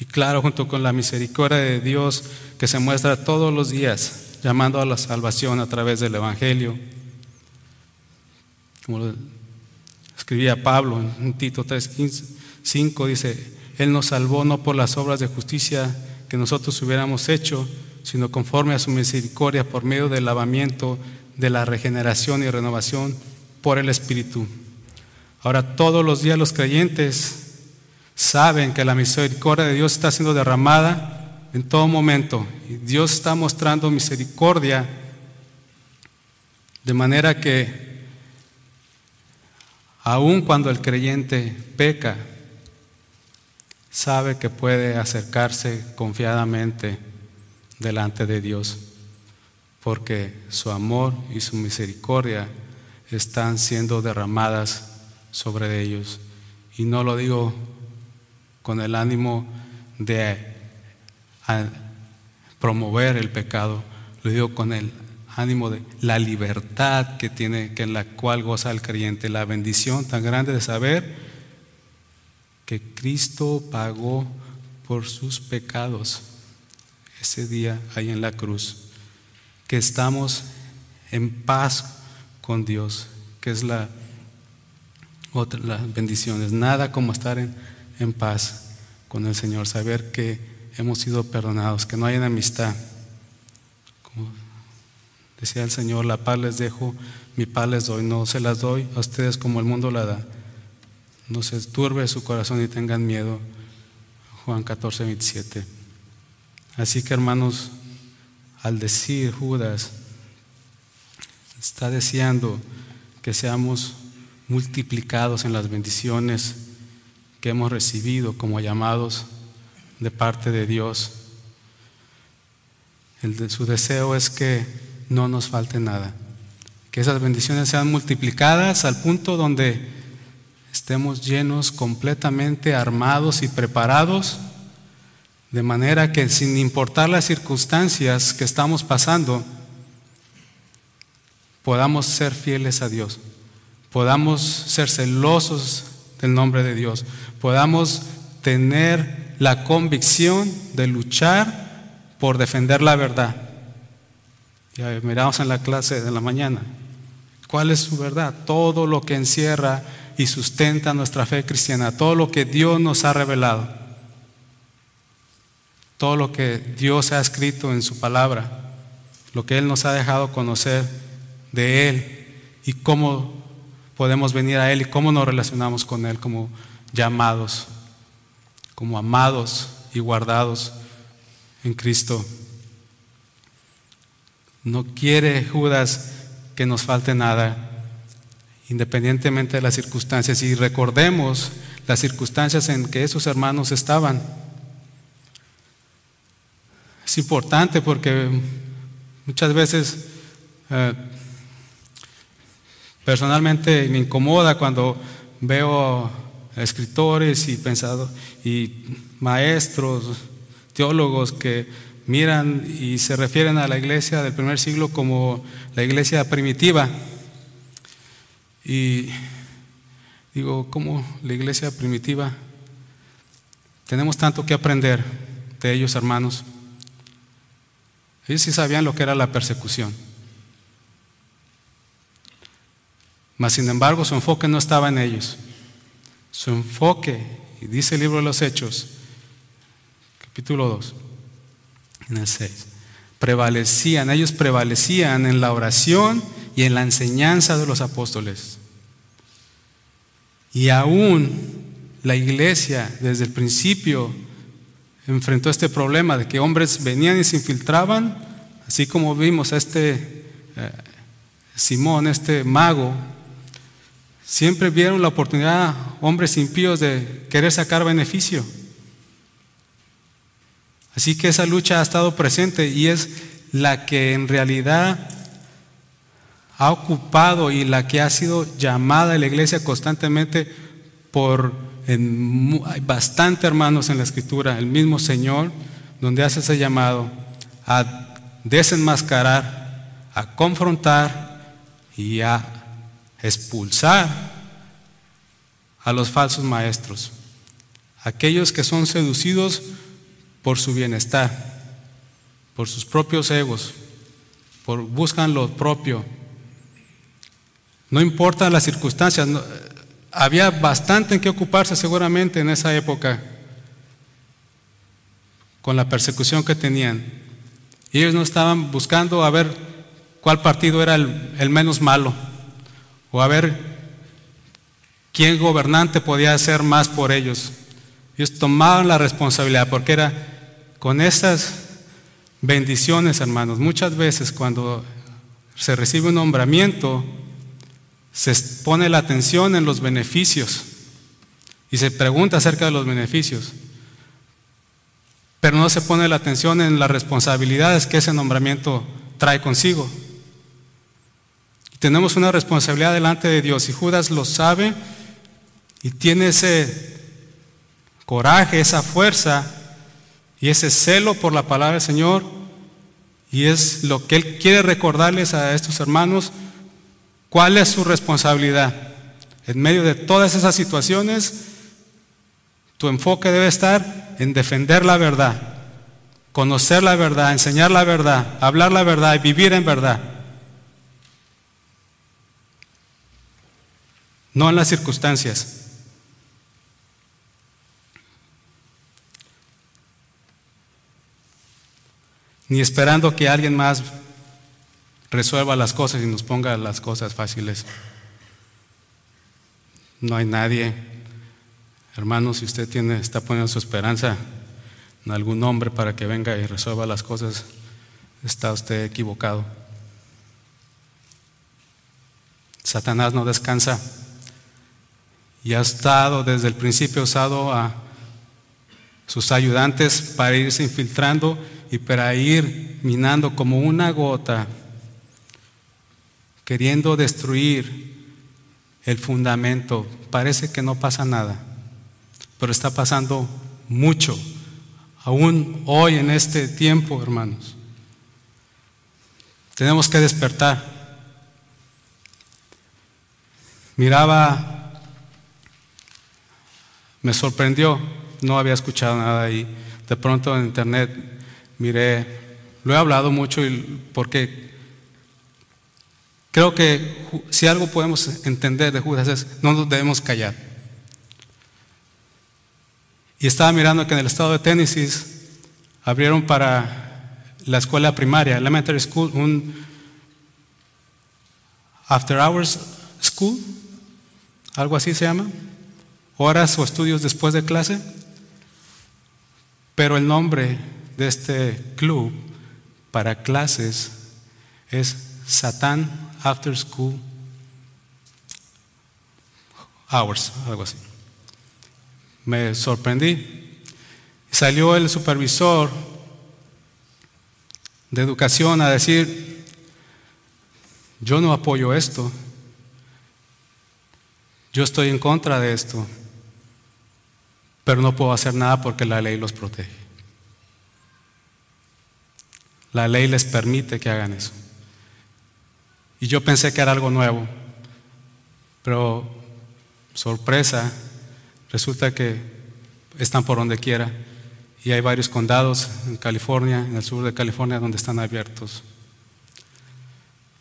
Y claro, junto con la misericordia de Dios que se muestra todos los días, llamando a la salvación a través del Evangelio. Como escribía Pablo en Tito 3:5, dice, Él nos salvó no por las obras de justicia que nosotros hubiéramos hecho, sino conforme a su misericordia por medio del lavamiento, de la regeneración y renovación por el Espíritu. Ahora todos los días los creyentes saben que la misericordia de Dios está siendo derramada en todo momento. Y Dios está mostrando misericordia de manera que aun cuando el creyente peca, sabe que puede acercarse confiadamente delante de Dios, porque su amor y su misericordia están siendo derramadas sobre ellos. Y no lo digo con el ánimo de promover el pecado, lo digo con el ánimo de la libertad que tiene, que en la cual goza el creyente, la bendición tan grande de saber que Cristo pagó por sus pecados ese día ahí en la cruz, que estamos en paz con Dios, que es la otra las bendiciones, nada como estar en en paz con el Señor, saber que hemos sido perdonados, que no hay enemistad. Como decía el Señor, la paz les dejo, mi paz les doy, no se las doy a ustedes como el mundo la da. No se turbe su corazón y tengan miedo. Juan 14, 27. Así que hermanos, al decir Judas, está deseando que seamos multiplicados en las bendiciones que hemos recibido como llamados de parte de Dios. El de su deseo es que no nos falte nada, que esas bendiciones sean multiplicadas al punto donde estemos llenos, completamente armados y preparados, de manera que sin importar las circunstancias que estamos pasando, podamos ser fieles a Dios, podamos ser celosos del nombre de Dios, podamos tener la convicción de luchar por defender la verdad. Ya miramos en la clase de la mañana. ¿Cuál es su verdad? Todo lo que encierra y sustenta nuestra fe cristiana, todo lo que Dios nos ha revelado, todo lo que Dios ha escrito en su palabra, lo que Él nos ha dejado conocer de Él y cómo podemos venir a Él y cómo nos relacionamos con Él como llamados, como amados y guardados en Cristo. No quiere Judas que nos falte nada. independientemente de las circunstancias, y recordemos las circunstancias en que esos hermanos estaban. Es importante porque muchas veces eh, personalmente me incomoda cuando veo escritores y pensados y maestros, teólogos que miran y se refieren a la iglesia del primer siglo como la iglesia primitiva. Y digo, ¿cómo la iglesia primitiva? Tenemos tanto que aprender de ellos, hermanos. Ellos sí sabían lo que era la persecución. Mas, sin embargo, su enfoque no estaba en ellos. Su enfoque, y dice el libro de los Hechos, capítulo 2, en el 6, prevalecían, ellos prevalecían en la oración y en la enseñanza de los apóstoles. Y aún la iglesia desde el principio enfrentó este problema de que hombres venían y se infiltraban, así como vimos a este eh, Simón, este mago, siempre vieron la oportunidad, hombres impíos, de querer sacar beneficio. Así que esa lucha ha estado presente y es la que en realidad ha ocupado y la que ha sido llamada a la iglesia constantemente por hay bastante hermanos en la escritura, el mismo Señor, donde hace ese llamado a desenmascarar, a confrontar y a expulsar a los falsos maestros, aquellos que son seducidos por su bienestar, por sus propios egos, por buscan lo propio. No importa las circunstancias, había bastante en que ocuparse seguramente en esa época con la persecución que tenían. Y ellos no estaban buscando a ver cuál partido era el menos malo o a ver quién gobernante podía hacer más por ellos. Ellos tomaban la responsabilidad porque era con esas bendiciones, hermanos. Muchas veces cuando se recibe un nombramiento, se pone la atención en los beneficios y se pregunta acerca de los beneficios, pero no se pone la atención en las responsabilidades que ese nombramiento trae consigo. Tenemos una responsabilidad delante de Dios y Judas lo sabe y tiene ese coraje, esa fuerza y ese celo por la palabra del Señor y es lo que él quiere recordarles a estos hermanos ¿Cuál es su responsabilidad? En medio de todas esas situaciones, tu enfoque debe estar en defender la verdad, conocer la verdad, enseñar la verdad, hablar la verdad y vivir en verdad. No en las circunstancias. Ni esperando que alguien más resuelva las cosas y nos ponga las cosas fáciles. No hay nadie. Hermano, si usted tiene, está poniendo su esperanza en algún hombre para que venga y resuelva las cosas, está usted equivocado. Satanás no descansa y ha estado desde el principio usado a sus ayudantes para irse infiltrando y para ir minando como una gota queriendo destruir el fundamento. Parece que no pasa nada, pero está pasando mucho, aún hoy en este tiempo, hermanos. Tenemos que despertar. Miraba, me sorprendió, no había escuchado nada ahí. De pronto en internet miré, lo he hablado mucho porque Creo que si algo podemos entender de Judas es, no nos debemos callar. Y estaba mirando que en el estado de Tennessee abrieron para la escuela primaria, elementary school, un after hours school, algo así se llama, horas o estudios después de clase. Pero el nombre de este club para clases es Satán After School hours, algo así. Me sorprendí. Salió el supervisor de educación a decir, yo no apoyo esto, yo estoy en contra de esto, pero no puedo hacer nada porque la ley los protege. La ley les permite que hagan eso. Y yo pensé que era algo nuevo, pero sorpresa, resulta que están por donde quiera. Y hay varios condados en California, en el sur de California, donde están abiertos.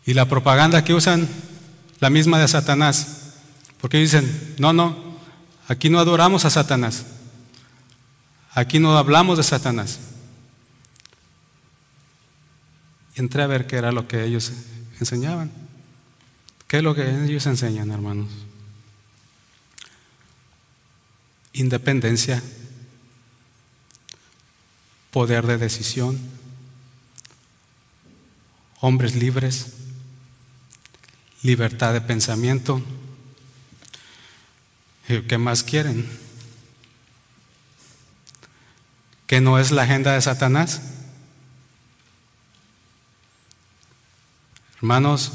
Y la propaganda que usan, la misma de Satanás, porque dicen, no, no, aquí no adoramos a Satanás, aquí no hablamos de Satanás. Y entré a ver qué era lo que ellos enseñaban. ¿Qué es lo que ellos enseñan, hermanos? Independencia, poder de decisión, hombres libres, libertad de pensamiento. ¿Qué más quieren? ¿Qué no es la agenda de Satanás? Hermanos,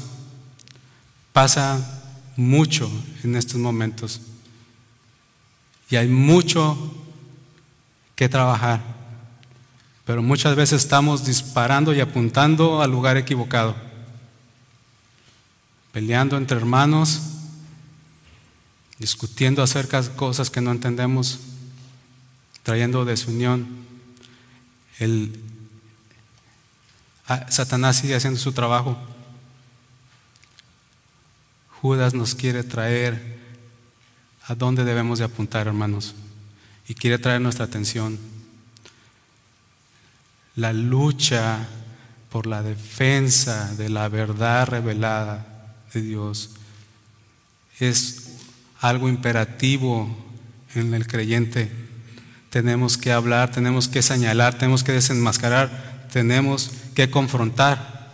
pasa mucho en estos momentos y hay mucho que trabajar, pero muchas veces estamos disparando y apuntando al lugar equivocado, peleando entre hermanos, discutiendo acerca de cosas que no entendemos, trayendo desunión. El, ah, Satanás sigue haciendo su trabajo. Judas nos quiere traer a dónde debemos de apuntar, hermanos, y quiere traer nuestra atención. La lucha por la defensa de la verdad revelada de Dios es algo imperativo en el creyente. Tenemos que hablar, tenemos que señalar, tenemos que desenmascarar, tenemos que confrontar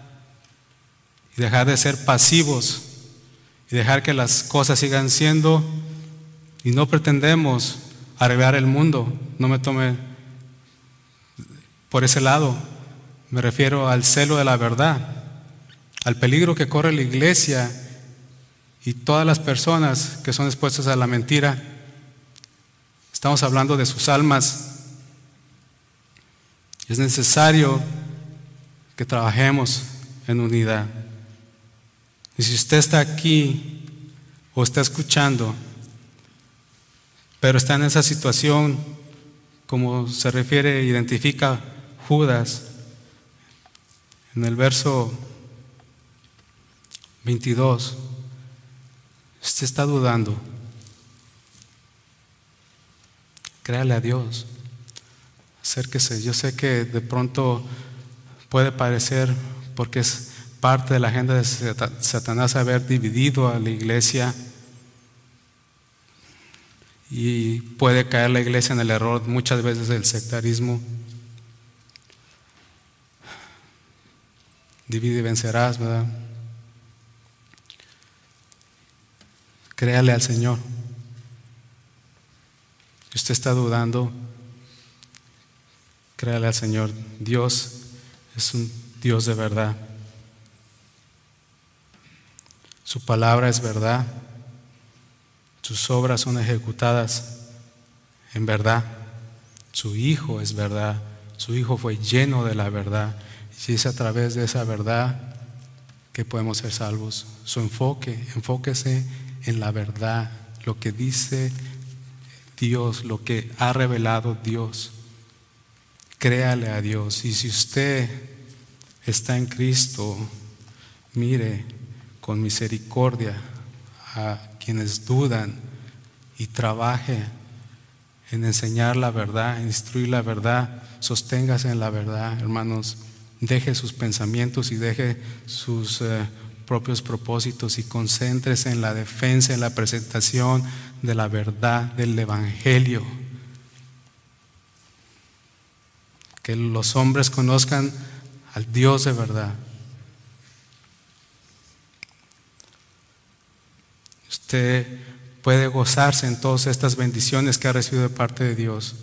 y dejar de ser pasivos y dejar que las cosas sigan siendo y no pretendemos arreglar el mundo. No me tome por ese lado. Me refiero al celo de la verdad, al peligro que corre la iglesia y todas las personas que son expuestas a la mentira. Estamos hablando de sus almas. Es necesario que trabajemos en unidad. Y si usted está aquí o está escuchando, pero está en esa situación, como se refiere, identifica Judas, en el verso 22, usted está dudando, créale a Dios, acérquese. Yo sé que de pronto puede parecer, porque es parte de la agenda de Satanás haber dividido a la iglesia y puede caer la iglesia en el error muchas veces del sectarismo. Divide y vencerás, ¿verdad? Créale al Señor. Si usted está dudando, créale al Señor. Dios es un Dios de verdad. Su palabra es verdad. Sus obras son ejecutadas en verdad. Su Hijo es verdad. Su Hijo fue lleno de la verdad. Y es a través de esa verdad que podemos ser salvos. Su enfoque, enfóquese en la verdad, lo que dice Dios, lo que ha revelado Dios. Créale a Dios. Y si usted está en Cristo, mire, con misericordia a quienes dudan y trabaje en enseñar la verdad, instruir la verdad, sosténgase en la verdad, hermanos, deje sus pensamientos y deje sus eh, propios propósitos y concéntrese en la defensa, en la presentación de la verdad del Evangelio. Que los hombres conozcan al Dios de verdad Usted puede gozarse en todas estas bendiciones que ha recibido de parte de Dios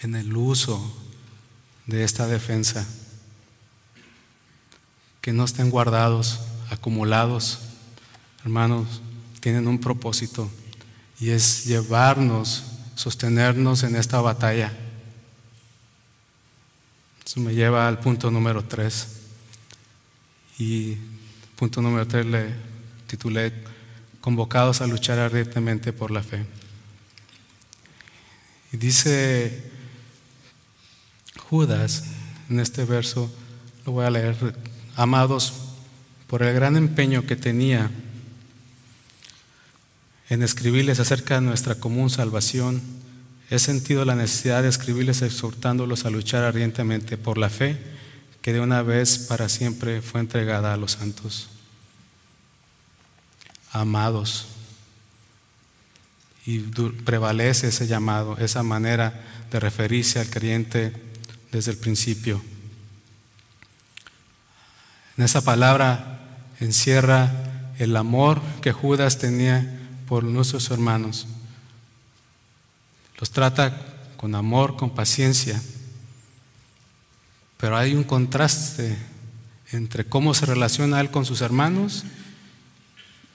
en el uso de esta defensa. Que no estén guardados, acumulados. Hermanos, tienen un propósito y es llevarnos, sostenernos en esta batalla. Eso me lleva al punto número tres. Y punto número tres le titulé Convocados a luchar ardientemente por la fe. Y dice Judas, en este verso, lo voy a leer, amados, por el gran empeño que tenía en escribirles acerca de nuestra común salvación, he sentido la necesidad de escribirles exhortándolos a luchar ardientemente por la fe que de una vez para siempre fue entregada a los santos. Amados, y prevalece ese llamado, esa manera de referirse al creyente desde el principio. En esa palabra encierra el amor que Judas tenía por nuestros hermanos. Los trata con amor, con paciencia. Pero hay un contraste entre cómo se relaciona él con sus hermanos,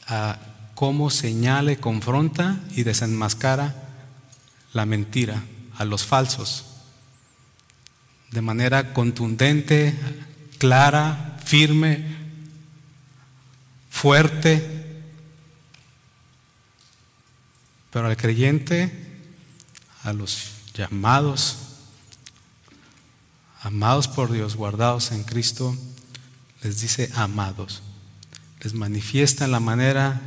a cómo señala confronta y desenmascara la mentira, a los falsos de manera contundente, clara, firme, fuerte. Pero al creyente, a los llamados, amados por Dios, guardados en Cristo, les dice amados. Les manifiesta en la manera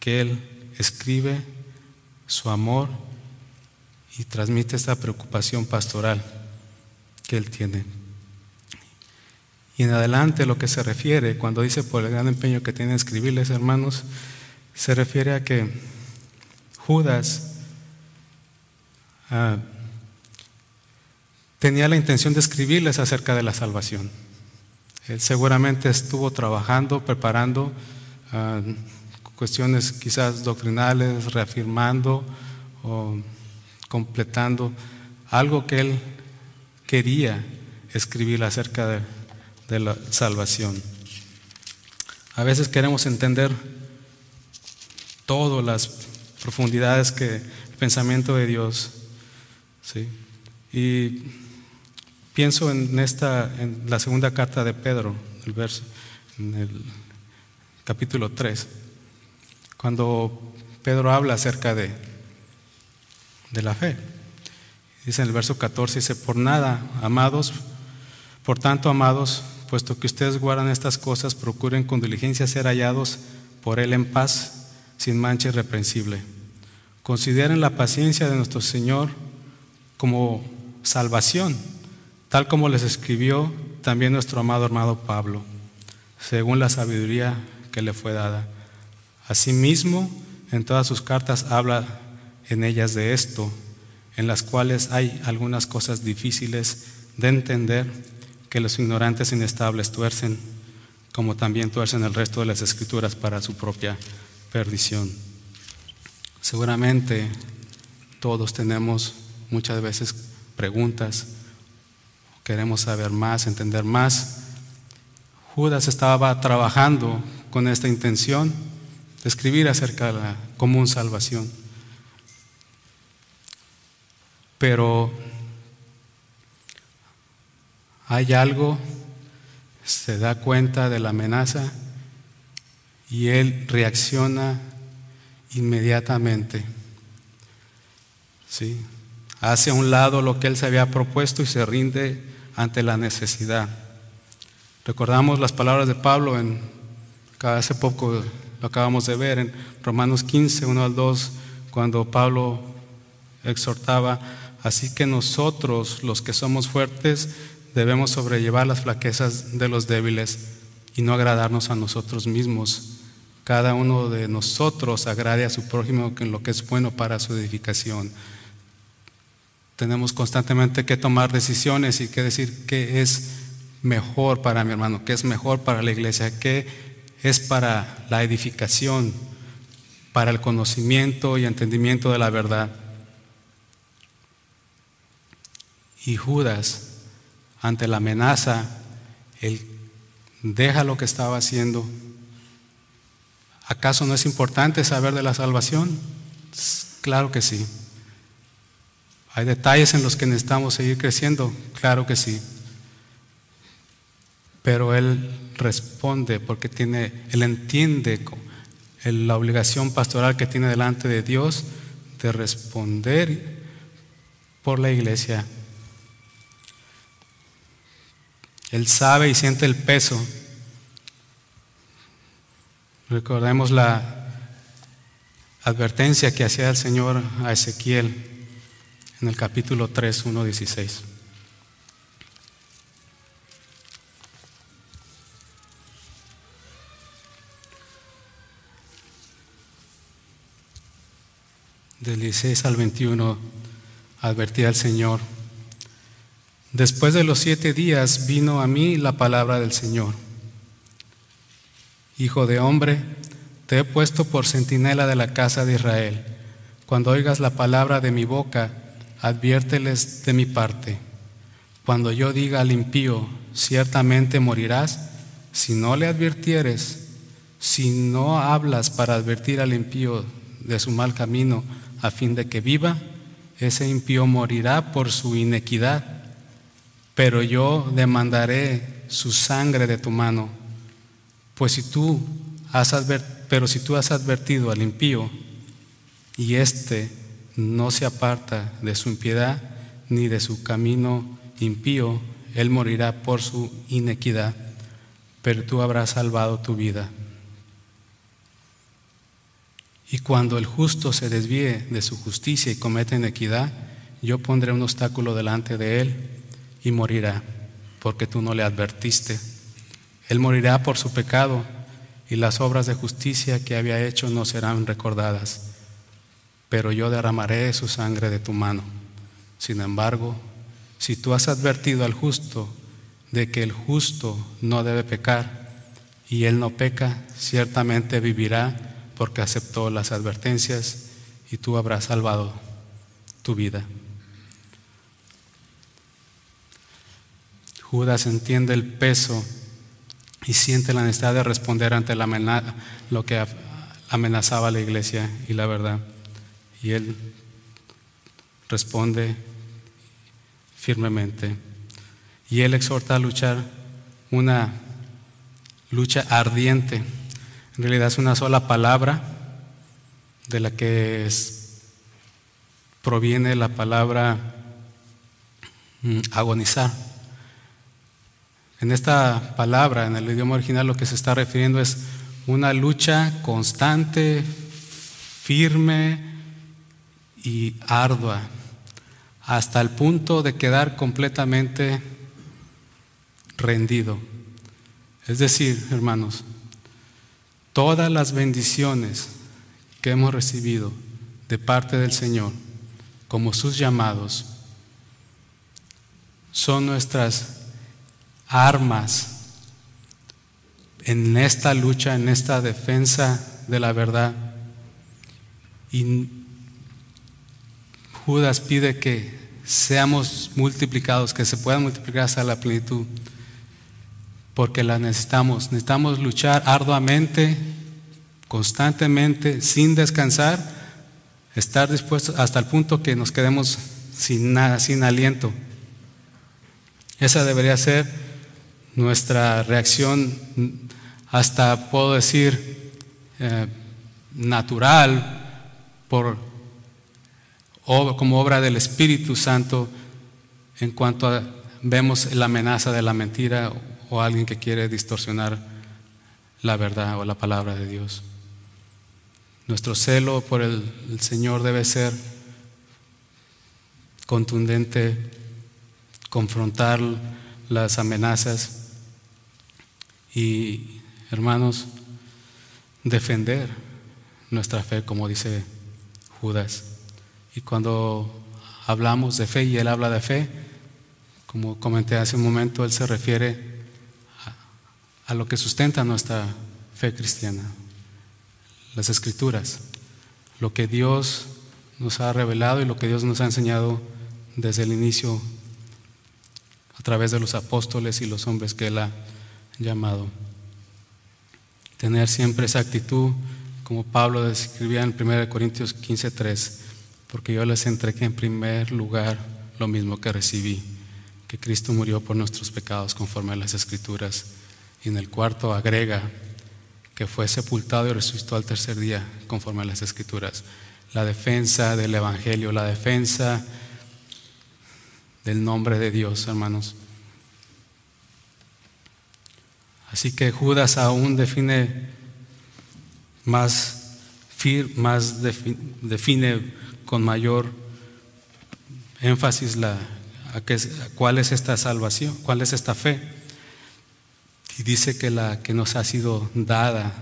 que Él escribe su amor y transmite esta preocupación pastoral que Él tiene. Y en adelante lo que se refiere, cuando dice por el gran empeño que tiene escribirles, hermanos, se refiere a que Judas ah, tenía la intención de escribirles acerca de la salvación. Él seguramente estuvo trabajando, preparando ah, cuestiones quizás doctrinales, reafirmando o completando algo que él quería escribir acerca de, la salvación. A veces queremos entender todas las profundidades que el pensamiento de Dios. ¿sí? Y pienso en esta, en la segunda carta de Pedro, el verso, en el capítulo 3, cuando Pedro habla acerca de, de la fe. Dice en el verso 14, dice, por nada, amados, por tanto, amados, puesto que ustedes guardan estas cosas, procuren con diligencia ser hallados por Él en paz, sin mancha irreprensible. Consideren la paciencia de nuestro Señor como salvación, tal como les escribió también nuestro amado hermano Pablo, según la sabiduría que le fue dada. Asimismo, en todas sus cartas habla en ellas de esto en las cuales hay algunas cosas difíciles de entender que los ignorantes inestables tuercen, como también tuercen el resto de las escrituras para su propia perdición. Seguramente todos tenemos muchas veces preguntas, queremos saber más, entender más. Judas estaba trabajando con esta intención de escribir acerca de la común salvación. Pero hay algo, se da cuenta de la amenaza y él reacciona inmediatamente. ¿Sí? Hace a un lado lo que él se había propuesto y se rinde ante la necesidad. Recordamos las palabras de Pablo en hace poco lo acabamos de ver en Romanos 15, 1 al 2, cuando Pablo exhortaba Así que nosotros, los que somos fuertes, debemos sobrellevar las flaquezas de los débiles y no agradarnos a nosotros mismos. Cada uno de nosotros agrade a su prójimo en lo que es bueno para su edificación. Tenemos constantemente que tomar decisiones y que decir qué es mejor para mi hermano, qué es mejor para la iglesia, qué es para la edificación para el conocimiento y entendimiento de la verdad. Y Judas, ante la amenaza, él deja lo que estaba haciendo. ¿Acaso no es importante saber de la salvación? Claro que sí. ¿Hay detalles en los que necesitamos seguir creciendo? Claro que sí. Pero él responde porque tiene, él entiende la obligación pastoral que tiene delante de Dios de responder por la iglesia. Él sabe y siente el peso. Recordemos la advertencia que hacía el Señor a Ezequiel en el capítulo 3, 1, 16. Del 16 al 21 advertía el Señor. Después de los siete días vino a mí la palabra del Señor. Hijo de hombre, te he puesto por centinela de la casa de Israel. Cuando oigas la palabra de mi boca, adviérteles de mi parte. Cuando yo diga al impío, ciertamente morirás, si no le advirtieres, si no hablas para advertir al impío de su mal camino, a fin de que viva, ese impío morirá por su inequidad, pero yo demandaré su sangre de tu mano. Pues si tú has pero si tú has advertido al impío y éste no se aparta de su impiedad ni de su camino impío, él morirá por su inequidad, pero tú habrás salvado tu vida. Y cuando el justo se desvíe de su justicia y cometa inequidad, yo pondré un obstáculo delante de él y morirá, porque tú no le advertiste. Él morirá por su pecado y las obras de justicia que había hecho no serán recordadas, pero yo derramaré su sangre de tu mano. Sin embargo, si tú has advertido al justo de que el justo no debe pecar y él no peca, ciertamente vivirá porque aceptó las advertencias y tú habrás salvado tu vida. Judas entiende el peso y siente la necesidad de responder ante la lo que amenazaba a la iglesia y la verdad. Y él responde firmemente. Y él exhorta a luchar una lucha ardiente en realidad es una sola palabra de la que proviene la palabra mm, agonizar. En esta palabra, en el idioma original, lo que se está refiriendo es una lucha constante, firme y ardua, hasta el punto de quedar completamente rendido. Es decir, hermanos, Todas las bendiciones que hemos recibido de parte del Señor como sus llamados son nuestras armas en esta lucha, en esta defensa de la verdad. Y Judas pide que seamos multiplicados, que se puedan multiplicar hasta la plenitud porque la necesitamos. Necesitamos luchar arduamente, constantemente, sin descansar, estar dispuestos hasta el punto que nos quedemos sin nada, sin aliento. Esa debería ser nuestra reacción, hasta puedo decir, eh, natural, por, como obra del Espíritu Santo, en cuanto vemos la amenaza de la mentira o alguien que quiere distorsionar la verdad o la palabra de Dios. Nuestro celo por el, Señor debe ser contundente, confrontar las amenazas y, hermanos, defender nuestra fe, como dice Judas. Y cuando hablamos de fe y él habla de fe, como comenté hace un momento, él se refiere a lo que sustenta nuestra fe cristiana, las escrituras. lo que Dios nos ha revelado y lo que Dios nos ha enseñado desde el inicio a través de los apóstoles y los hombres que Él ha llamado. Tener siempre esa actitud, como Pablo describía en 1 Corintios 15:3, porque yo les entregué en primer lugar lo mismo que recibí, que Cristo murió por nuestros pecados conforme a las Escrituras. Y en el cuarto agrega que fue sepultado y resucitó al tercer día conforme a las Escrituras. La defensa del Evangelio, la defensa del nombre de Dios, hermanos. Así que Judas aún define más, más define con mayor énfasis la, cuál es esta salvación, cuál es esta fe. Y dice que la que nos ha sido dada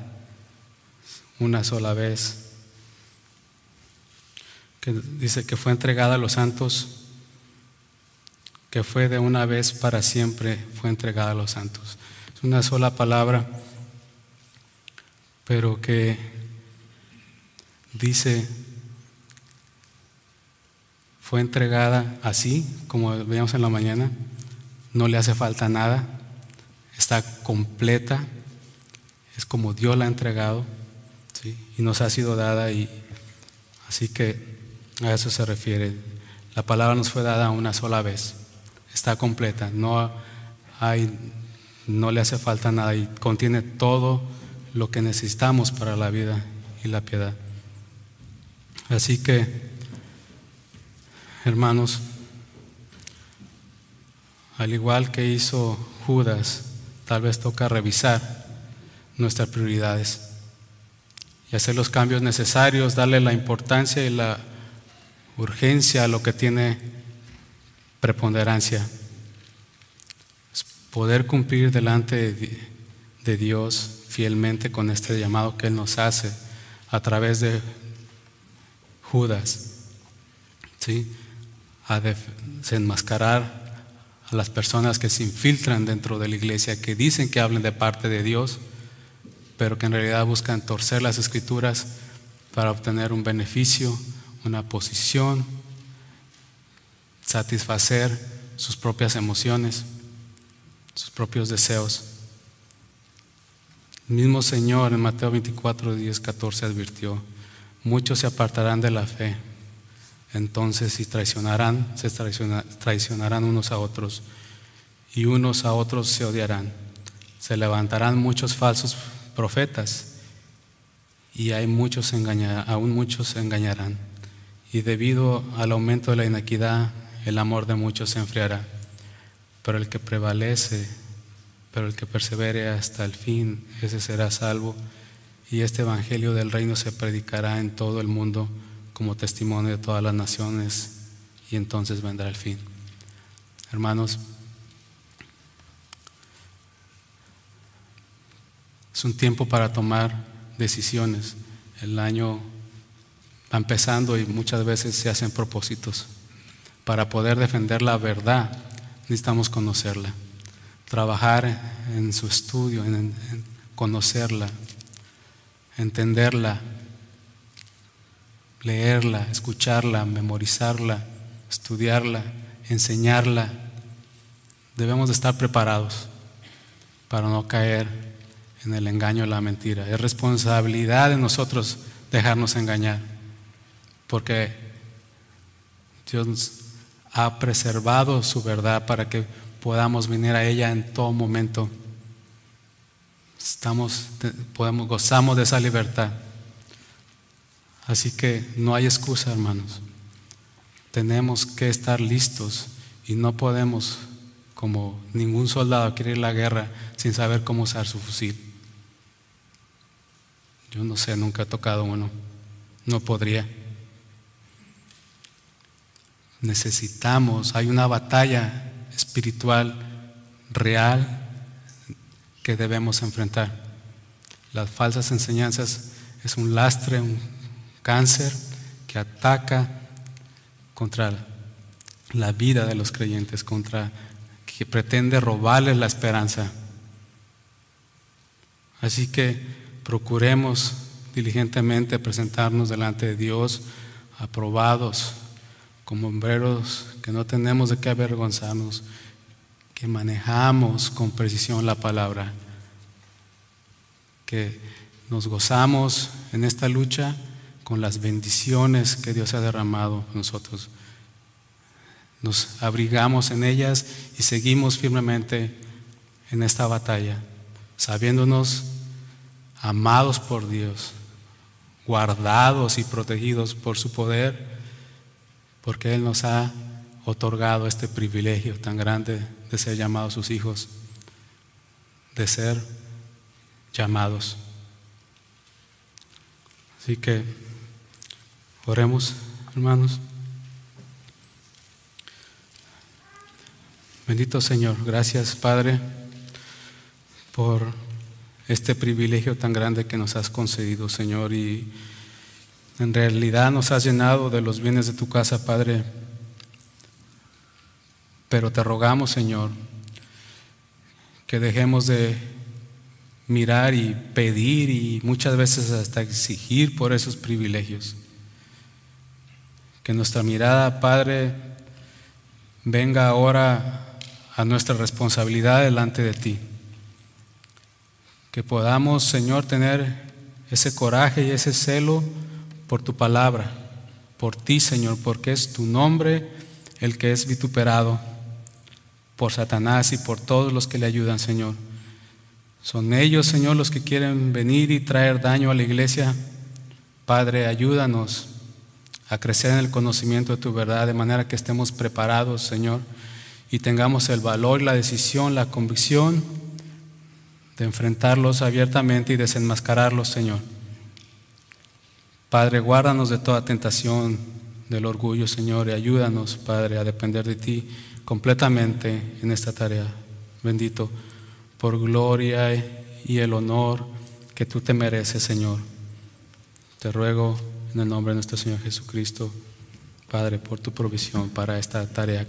una sola vez, que dice que fue entregada a los santos que fue de una vez para siempre, fue entregada a los santos. Una sola palabra, pero que dice, fue entregada así, como veíamos en la mañana, no le hace falta nada, está completa, es como Dios la ha entregado y nos ha sido dada y así que a eso se refiere. La palabra nos fue dada una sola vez está completa, no, hay, no le hace falta nada y contiene todo lo que necesitamos para la vida y la piedad. Así que, hermanos, al igual que hizo Judas, tal vez toca revisar nuestras prioridades y hacer los cambios necesarios, darle la importancia y la urgencia a lo que tiene preponderancia. Poder cumplir delante de Dios fielmente con este llamado que Él nos hace a través de Judas, ¿sí? a desenmascarar a las personas que se infiltran dentro de la iglesia, que dicen que hablen de parte de Dios, pero que en realidad buscan torcer las escrituras para obtener un beneficio, una posición, satisfacer sus propias emociones, sus propios deseos. El mismo Señor en Mateo 24, 10, 14 advirtió, muchos se apartarán de la fe, entonces si traicionarán, se traicionarán unos a otros y unos a otros se odiarán. Se levantarán muchos falsos profetas y hay muchos aún muchos se engañarán. Y debido al aumento de la inequidad, el amor de muchos se enfriará, pero el que prevalece, pero el que persevere hasta el fin, ese será salvo. Y este Evangelio del reino se predicará en todo el mundo como testimonio de todas las naciones, y entonces vendrá el fin. Hermanos, es un tiempo para tomar decisiones. El año va empezando y muchas veces se hacen propósitos. Para poder defender la verdad necesitamos conocerla, trabajar en su estudio, en, conocerla, entenderla, leerla, escucharla, memorizarla, estudiarla, enseñarla. Debemos de estar preparados para no caer en el engaño y la mentira. Es responsabilidad de nosotros dejarnos engañar, porque Dios ha preservado su verdad para que podamos venir a ella en todo momento. Estamos, podemos, gozamos de esa libertad. Así que no hay excusa, hermanos. Tenemos que estar listos y no podemos, como ningún soldado, quiere la guerra sin saber cómo usar su fusil. Yo no sé, nunca he tocado uno. No podría necesitamos, hay una batalla espiritual real que debemos enfrentar. Las falsas enseñanzas es un lastre, un cáncer que ataca contra la vida de los creyentes, contra que pretende robarles la esperanza. Así que procuremos diligentemente presentarnos delante de Dios, aprobados como hombreros que no tenemos de qué avergonzarnos, que manejamos con precisión la palabra, que nos gozamos en esta lucha con las bendiciones que Dios ha derramado en nosotros. Nos abrigamos en ellas y seguimos firmemente en esta batalla, sabiéndonos amados por Dios, guardados y protegidos por su poder, porque Él nos ha otorgado este privilegio tan grande de ser llamados sus hijos, de ser llamados. Así que oremos, hermanos. Bendito Señor, gracias Padre por este privilegio tan grande que nos has concedido, Señor, y en realidad nos has llenado de los bienes de tu casa, Padre. Pero te rogamos, Señor, que dejemos de mirar y pedir y muchas veces hasta exigir por esos privilegios. Que nuestra mirada, Padre, venga ahora a nuestra responsabilidad delante de ti. Que podamos, Señor, tener ese coraje y ese celo por tu palabra, por ti, Señor, porque es tu nombre el que es vituperado por Satanás y por todos los que le ayudan, Señor. Son ellos, Señor, los que quieren venir y traer daño a la iglesia. Padre, ayúdanos a crecer en el conocimiento de tu verdad, de manera que estemos preparados, Señor, y tengamos el valor, la decisión, la convicción de enfrentarlos abiertamente y desenmascararlos, Señor. Padre, guárdanos de toda tentación del orgullo, Señor, y ayúdanos, Padre, a depender de ti completamente en esta tarea. Bendito por gloria y el honor que tú te mereces, Señor. Te ruego en el nombre de nuestro Señor Jesucristo, Padre, por tu provisión para esta tarea.